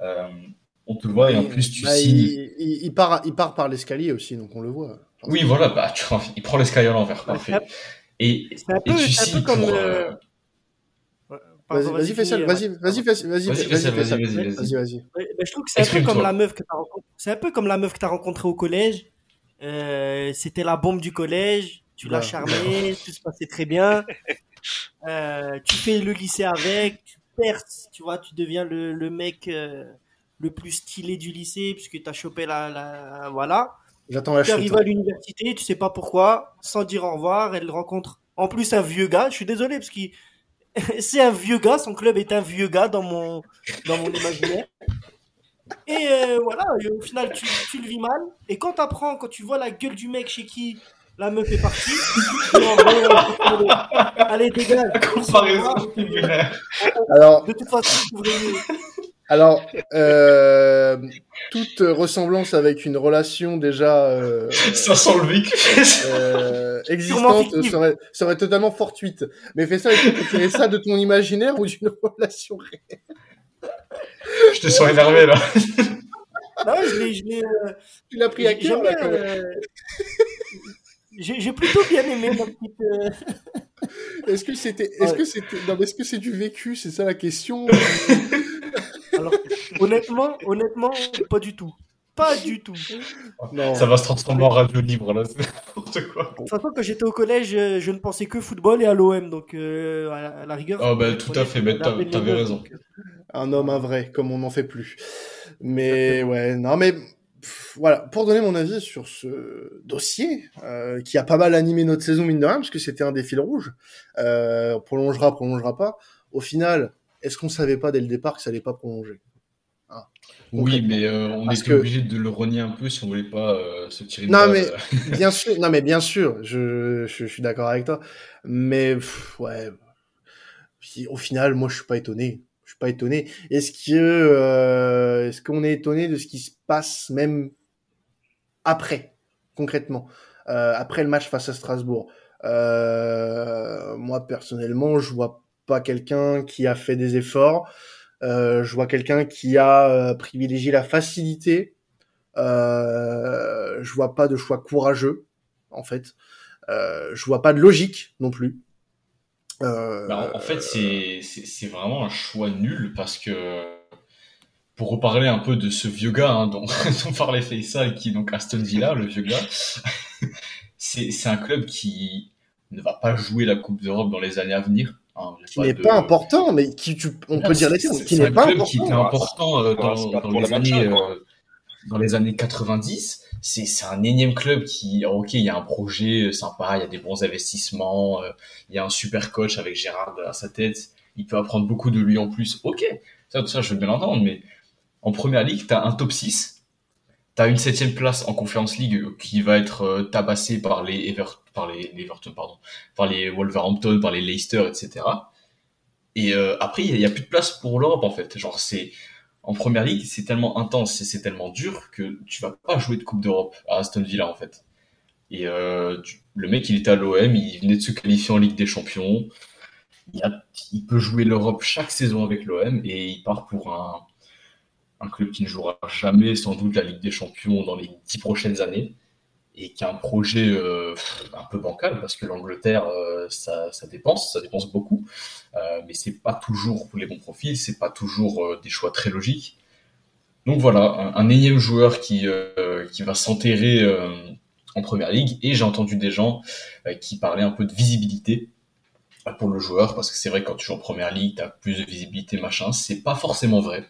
Euh, on te voit et en plus tu bah, signes. Il, part, il part par l'escalier aussi, donc on le voit. Oui, voilà, bah, tu vois, il prend l'escalier à l'envers, parfait. Et, un peu, et tu signes comme pour. Vas-y, fais ça. Vas-y, vas-y, vas-y, vas-y, vas-y, vas-y, vas-y. Je trouve que c'est un peu comme la meuf que t'as rencontrée. C'est un peu comme la meuf que t'as rencontrée au collège. Euh, c'était la bombe du collège tu l'as charmé, [laughs] tout se passait très bien. Euh, tu fais le lycée avec, tu perces, tu vois, tu deviens le, le mec euh, le plus stylé du lycée puisque tu as chopé la, la voilà. J'attends la Tu arrives à l'université, tu sais pas pourquoi, sans dire au revoir, elle rencontre en plus un vieux gars. Je suis désolé parce que [laughs] c'est un vieux gars, son club est un vieux gars dans mon dans mon imaginaire. Et euh, voilà, au final, tu, tu, le vis mal. Et quand tu apprends, quand tu vois la gueule du mec chez qui la meuf est partie. Allez, dégage. Comparaison Alors, de toute façon, alors, euh, toute ressemblance avec une relation déjà euh, ça sent le vécu. Euh, existante serait, serait totalement fortuite. Mais fais ça, tu tirer ça de ton imaginaire ou d'une [laughs] relation réelle Je te sens énervé là. Non, je l'ai, je l'ai. Euh, tu l'as pris à cœur là. Quand même. J'ai plutôt bien aimé ma petite. Euh, Est-ce que c'était, est-ce que c'était, non, est-ce que c'est du vécu? C'est ça la question. [laughs] Alors, honnêtement, honnêtement, pas du tout. Pas du tout. Non. Ça va se transformer en radio libre là, c'est n'importe quoi. De toute façon, quand j'étais au collège, euh, je ne pensais que football et à l'OM, donc euh, à, la, rigueur. Oh, bah, tout à fait, mais peine t'avais raison. donc, euh, Un homme, un vrai, comme on n'en fait plus. Mais ouais, non, mais pff, voilà, pour donner mon avis sur ce dossier, euh, qui a pas mal animé notre saison, mine de rien, parce que c'était un des fils rouges, euh, prolongera, prolongera pas. Au final, est-ce qu'on savait pas dès le départ que ça allait pas prolonger? Hein, Oui, mais euh, on Parce était que- obligé de le renier un peu si on voulait pas euh, se tirer Non, balle, mais-. [laughs] Bien sûr, non mais bien sûr, je, je, je suis d'accord avec toi, mais pff, ouais, Puis, au final, moi je suis pas étonné, je suis pas étonné. Est-ce que, euh, est-ce qu'on est étonné de ce qui se passe même après, concrètement, après le match face à Strasbourg? Moi personnellement, je vois pas quelqu'un qui a fait des efforts. Euh, je vois quelqu'un qui a euh, privilégié la facilité. Euh, je vois pas de choix courageux, en fait. Euh, je vois pas de logique non plus. Bah, en- fait, c'est vraiment un choix nul parce que pour reparler un peu de ce vieux gars hein, dont, [laughs] dont parlait Faisal, qui est donc Aston Villa, le vieux gars, [laughs] c'est c'est un club qui ne va pas jouer la Coupe d'Europe dans les années à venir. Hein. Qui n'est de- pas important, mais qui tu, on peut dire les termes, qui c'est n'est un pas club important. qui était important euh, dans, dans les années euh, dans les années 90 c'est c'est un énième club qui alors, ok il y a un projet sympa il y a des bons investissements euh, il y a un super coach avec Gérard à sa tête il peut apprendre beaucoup de lui en plus ok ça ça je veux bien l'entendre mais en première ligue t'as un top 6 t'as une septième place en Conference League euh, qui va être euh, tabassée par les Everton par les Wolverhampton par les Leicester etc et euh, après, il y, a plus de place pour l'Europe en fait. Genre, c'est en première ligue, c'est tellement intense et c'est tellement dur que tu vas pas jouer de Coupe d'Europe à Aston Villa en fait. Et le mec, il était à l'OM, il venait de se qualifier en Ligue des Champions. Il peut jouer l'Europe chaque saison avec l'OM et il part pour un, un club qui ne jouera jamais sans doute la Ligue des Champions dans les dix prochaines années et qui a un projet euh, un peu bancal parce que l'Angleterre, euh, ça, dépense, ça dépense beaucoup. Euh, mais c'est pas toujours pour les bons profils, c'est pas toujours euh, des choix très logiques. Donc voilà, un, énième joueur qui qui va s'enterrer en première ligue. Et j'ai entendu des gens qui parlaient un peu de visibilité pour le joueur, parce que c'est vrai quand tu joues en première ligue, t'as plus de visibilité, machin. C'est pas forcément vrai.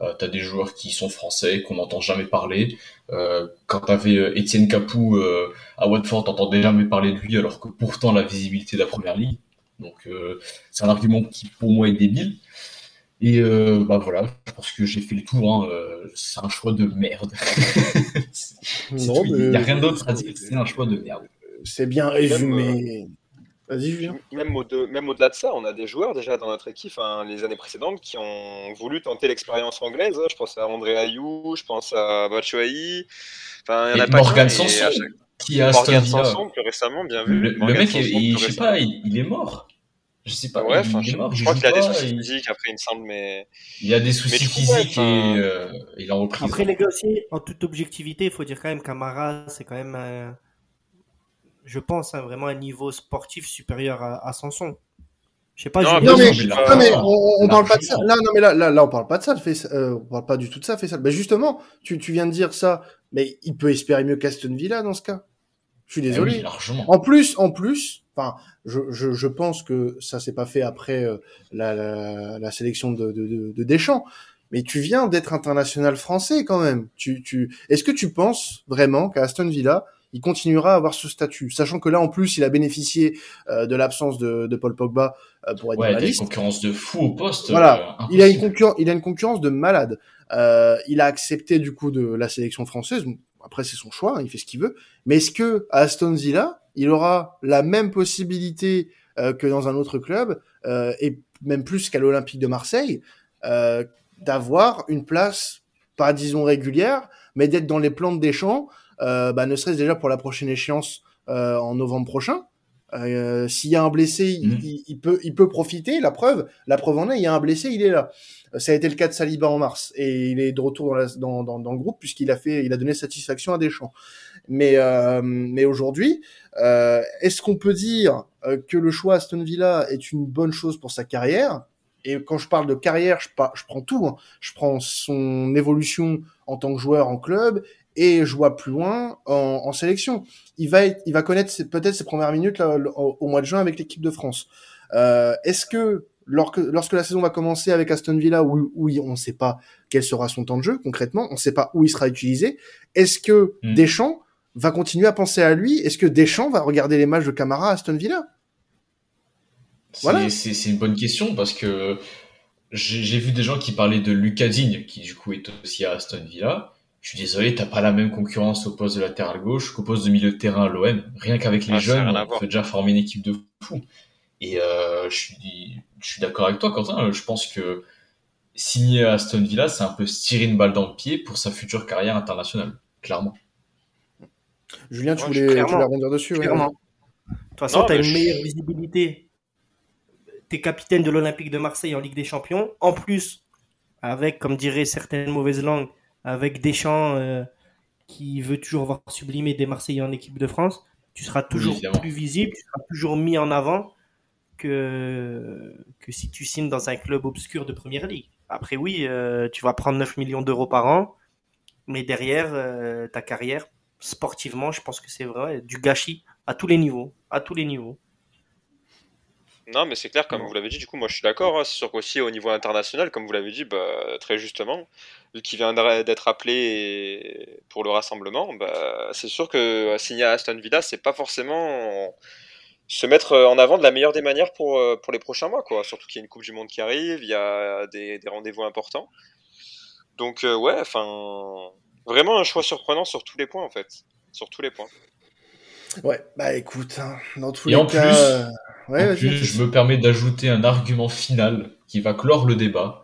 Euh, t'as des joueurs qui sont français, qu'on n'entend jamais parler. Euh, quand t'avais euh, Étienne Capou euh, à Watford, t'entendais jamais parler de lui, alors que pourtant la visibilité de la première ligue. Donc euh, c'est un argument qui pour moi est débile. Et euh, bah voilà, je pense que j'ai fait le tour. Hein. euh, c'est un choix de merde. [laughs] Il n'y a rien d'autre à dire. C'est un choix de merde. C'est bien résumé. Vas-y, Julien. Même, au de- même au-delà de ça, on a des joueurs déjà dans notre équipe, hein, les années précédentes, qui ont voulu tenter l'expérience anglaise. hein. Je pense à André Ayou, je pense à Batshuayi. Enfin, il y en a Et pas Morgan Sanson, qui Aston Morgan. Sanson, plus récemment, bien vu. Le, mec, Sanson, il, je sais pas, il, il est mort. Je sais pas. Ouais, il, enfin, il je, est mort. je crois qu'il a des soucis physiques après, il me semble, mais. Il a des soucis ouais, physiques enfin- et euh, il en reprise. Après les gars aussi, en toute objectivité, il faut dire quand même qu'Amara, c'est quand même, euh, je pense, hein, vraiment un niveau sportif supérieur à, à Sanson. Je sais pas, Non, Non mais, sûr, mais non, mais largement. on, on parle pas de ça. Là, non mais là, là, là, on parle pas de ça. Fait, euh, on parle pas du tout de ça. Fait ça. Ben justement, tu, tu viens de dire ça, mais il peut espérer mieux qu'Aston Villa dans ce cas. Je suis Eh désolé. oui, largement. En plus, en plus, enfin, je, je, je pense que ça s'est pas fait après euh, la, la, la sélection de, de, de, de Deschamps. Mais tu viens d'être international français quand même. Tu, tu, est-ce que tu penses vraiment qu'à Aston Villa, il continuera à avoir ce statut, sachant que là, en plus, il a bénéficié euh, de l'absence de, de Paul Pogba euh, pour être Ouais, dans la t'as une liste. concurrence de fou au poste. Voilà. euh, Il a une concurrence, il a une concurrence de malade. Euh, il a accepté du coup de la sélection française. Après, c'est son choix, hein, il fait ce qu'il veut. Mais est-ce que à Aston Villa, il aura la même possibilité euh, que dans un autre club euh, et même plus qu'à l'Olympique de Marseille euh, d'avoir une place, pas disons régulière, mais d'être dans les plans de Deschamps, euh, bah, ne serait-ce déjà pour la prochaine échéance euh, en novembre prochain Euh, S'il y a un blessé, il, Mhm. il- il peut, il peut profiter. La preuve, la preuve en est, il y a un blessé, il est là. Euh, Ça a été le cas de Saliba en mars et il est de retour dans, la- dans, dans, dans le groupe puisqu'il a fait, il a donné satisfaction à Deschamps. Mais, euh, mais aujourd'hui, euh, est-ce qu'on peut dire euh, que le choix Aston Villa est une bonne chose pour sa carrière? Et quand je parle de carrière, je, je prends tout. hein. Je prends son évolution en tant que joueur en club et je vois plus loin en, en sélection. Il va, être- il va connaître peut-être ses premières minutes là, au, au mois de juin avec l'équipe de France. Euh, Est-ce que lorsque, lorsque la saison va commencer avec Aston Villa, où, on ne sait pas quel sera son temps de jeu concrètement, on ne sait pas où il sera utilisé, est-ce que Mm. Deschamps va continuer à penser à lui? Est-ce que Deschamps va regarder les matchs de Camara à Aston Villa? C'est Voilà. c'est- c'est une bonne question parce que j'ai j'ai vu des gens qui parlaient de Lucas Digne, qui du coup est aussi à Aston Villa. Je suis désolé, t'as pas la même concurrence au poste de latéral gauche qu'au poste de milieu de terrain à l'OM. Rien qu'avec les Ah, jeunes, on peut déjà former une équipe de fous. Et euh, je suis, je suis d'accord avec toi, Quentin. Je pense que signer à Aston Villa, c'est un peu se tirer une balle dans le pied pour sa future carrière internationale, clairement. Julien, tu Ouais, voulais, tu clairement. voulais rebondir dessus ouais. Clairement. De toute façon, tu as une je- meilleure visibilité. Tu es capitaine de l'Olympique de Marseille en Ligue des Champions. En plus, avec, comme diraient certaines mauvaises langues, avec Deschamps euh, qui veut toujours voir sublimer des Marseillais en équipe de France, tu seras toujours plus visible, tu seras toujours mis en avant que, que si tu signes dans un club obscur de Première Ligue. Après, oui, euh, tu vas prendre 9 millions d'euros par an, mais derrière, euh, ta carrière, sportivement, je pense que c'est vrai, du gâchis à tous les niveaux, à tous les niveaux. Non, mais c'est clair, comme vous l'avez dit, du coup, moi je suis d'accord. hein. c'est sûr qu'aussi au niveau international, comme vous l'avez dit, bah, très justement, vu qu'il vient d'être appelé pour le rassemblement, bah, c'est sûr que signer à Aston Villa, c'est pas forcément se mettre en avant de la meilleure des manières pour, euh, pour les prochains mois, quoi. Surtout qu'il y a une Coupe du Monde qui arrive, il y a des, des rendez-vous importants. Donc, euh, ouais, enfin, vraiment un choix surprenant sur tous les points, en fait. Sur tous les points. Ouais, bah écoute, hein, dans tous Et les en cas. plus- euh, ouais, en plus, je me permets d'ajouter un argument final qui va clore le débat.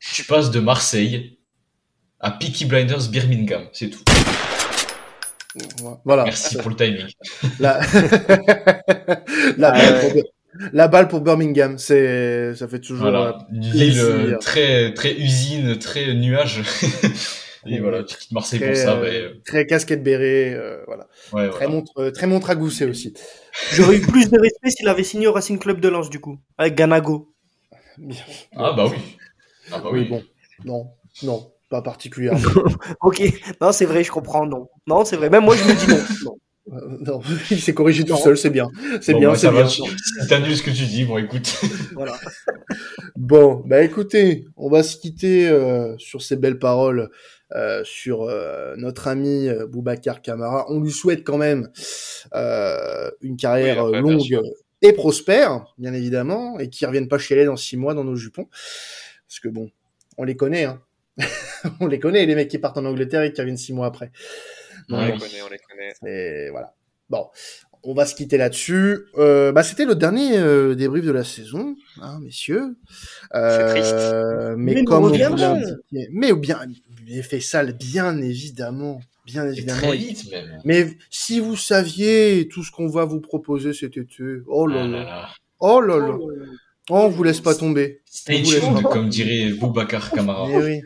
Tu passes de Marseille à Peaky Blinders Birmingham, c'est tout. Voilà. Merci pour le timing. La... [laughs] la, Ah balle ouais. pour... la balle pour Birmingham, c'est ça fait toujours. Voilà, une ville euh, très très usine, très nuage. [laughs] Et voilà, tu quittes Marseille très, pour ça, euh, mais très casquette béret, euh, voilà. ouais, Très voilà. montre, euh, très montre à gousset aussi. [laughs] J'aurais eu plus de respect s'il avait signé au Racing Club de Lens, du coup, avec Ganago. Ah bah oui. Ah bah oui, oui. bon, non, non, pas particulièrement. [laughs] Ok, non, c'est vrai, je comprends, non. Non, c'est vrai, même moi je me dis non. non. Euh, non, [laughs] il s'est corrigé tout seul, c'est bien, c'est Bon, bien, bah, c'est ça va, bien. si t'annules ce que tu dis, bon écoute. Voilà. Bon, bah écoutez, on va se quitter euh, sur ces belles paroles euh, sur euh, notre ami euh, Boubacar Camara. On lui souhaite quand même euh, une carrière Oui, après, bien longue et prospère, bien évidemment, et qu'il revienne pas chialer dans six mois dans nos jupons, parce que bon, on les connaît, hein. [laughs] on les connaît les mecs qui partent en Angleterre et qui reviennent six mois après. On les connaît, on les connaît. Et voilà. Bon, on va se quitter là-dessus. Euh, bah, c'était le dernier euh, débrief de la saison, hein, messieurs. C'est triste. Mais, comme on vous mais bien, effet sale, bien évidemment, bien évidemment. très vite même. Mais si vous saviez tout ce qu'on va vous proposer cet été, oh là Ah là oh là là, oh, on vous laisse pas tomber. Stay tuned, comme dirait Boubacar Camara. Eh oui.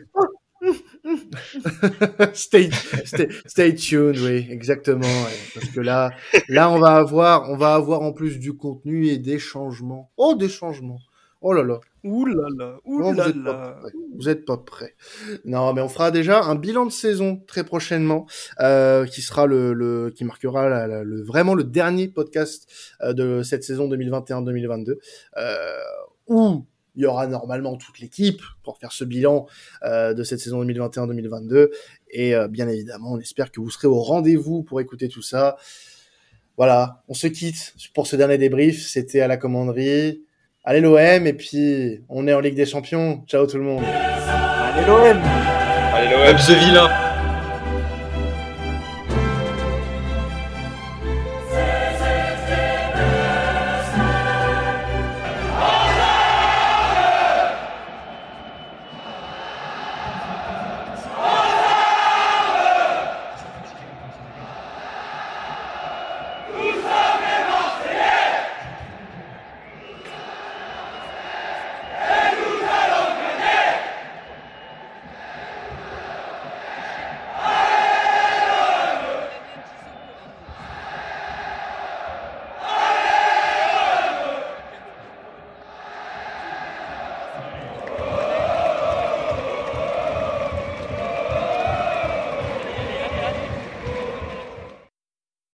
[laughs] stay, stay, stay tuned, oui, exactement. Parce que là, là, on va avoir, on va avoir en plus du contenu et des changements. Oh, des changements. Oh là là. Ouh là là, ouh Non, vous là êtes. Vous êtes pas prêts. Non, mais on fera déjà un bilan de saison très prochainement, euh, qui sera le, le qui marquera la- la- le vraiment le dernier podcast euh, de cette saison 2021-2022, euh, où il y aura normalement toute l'équipe pour faire ce bilan euh, de cette saison 2021-2022. Et euh, bien évidemment, on espère que vous serez au rendez-vous pour écouter tout ça. Voilà, on se quitte pour ce dernier débrief. C'était à la commanderie. Allez l'OM et puis on est en Ligue des Champions. Ciao tout le monde. Allez l'OM Allez, l'OM. The Villa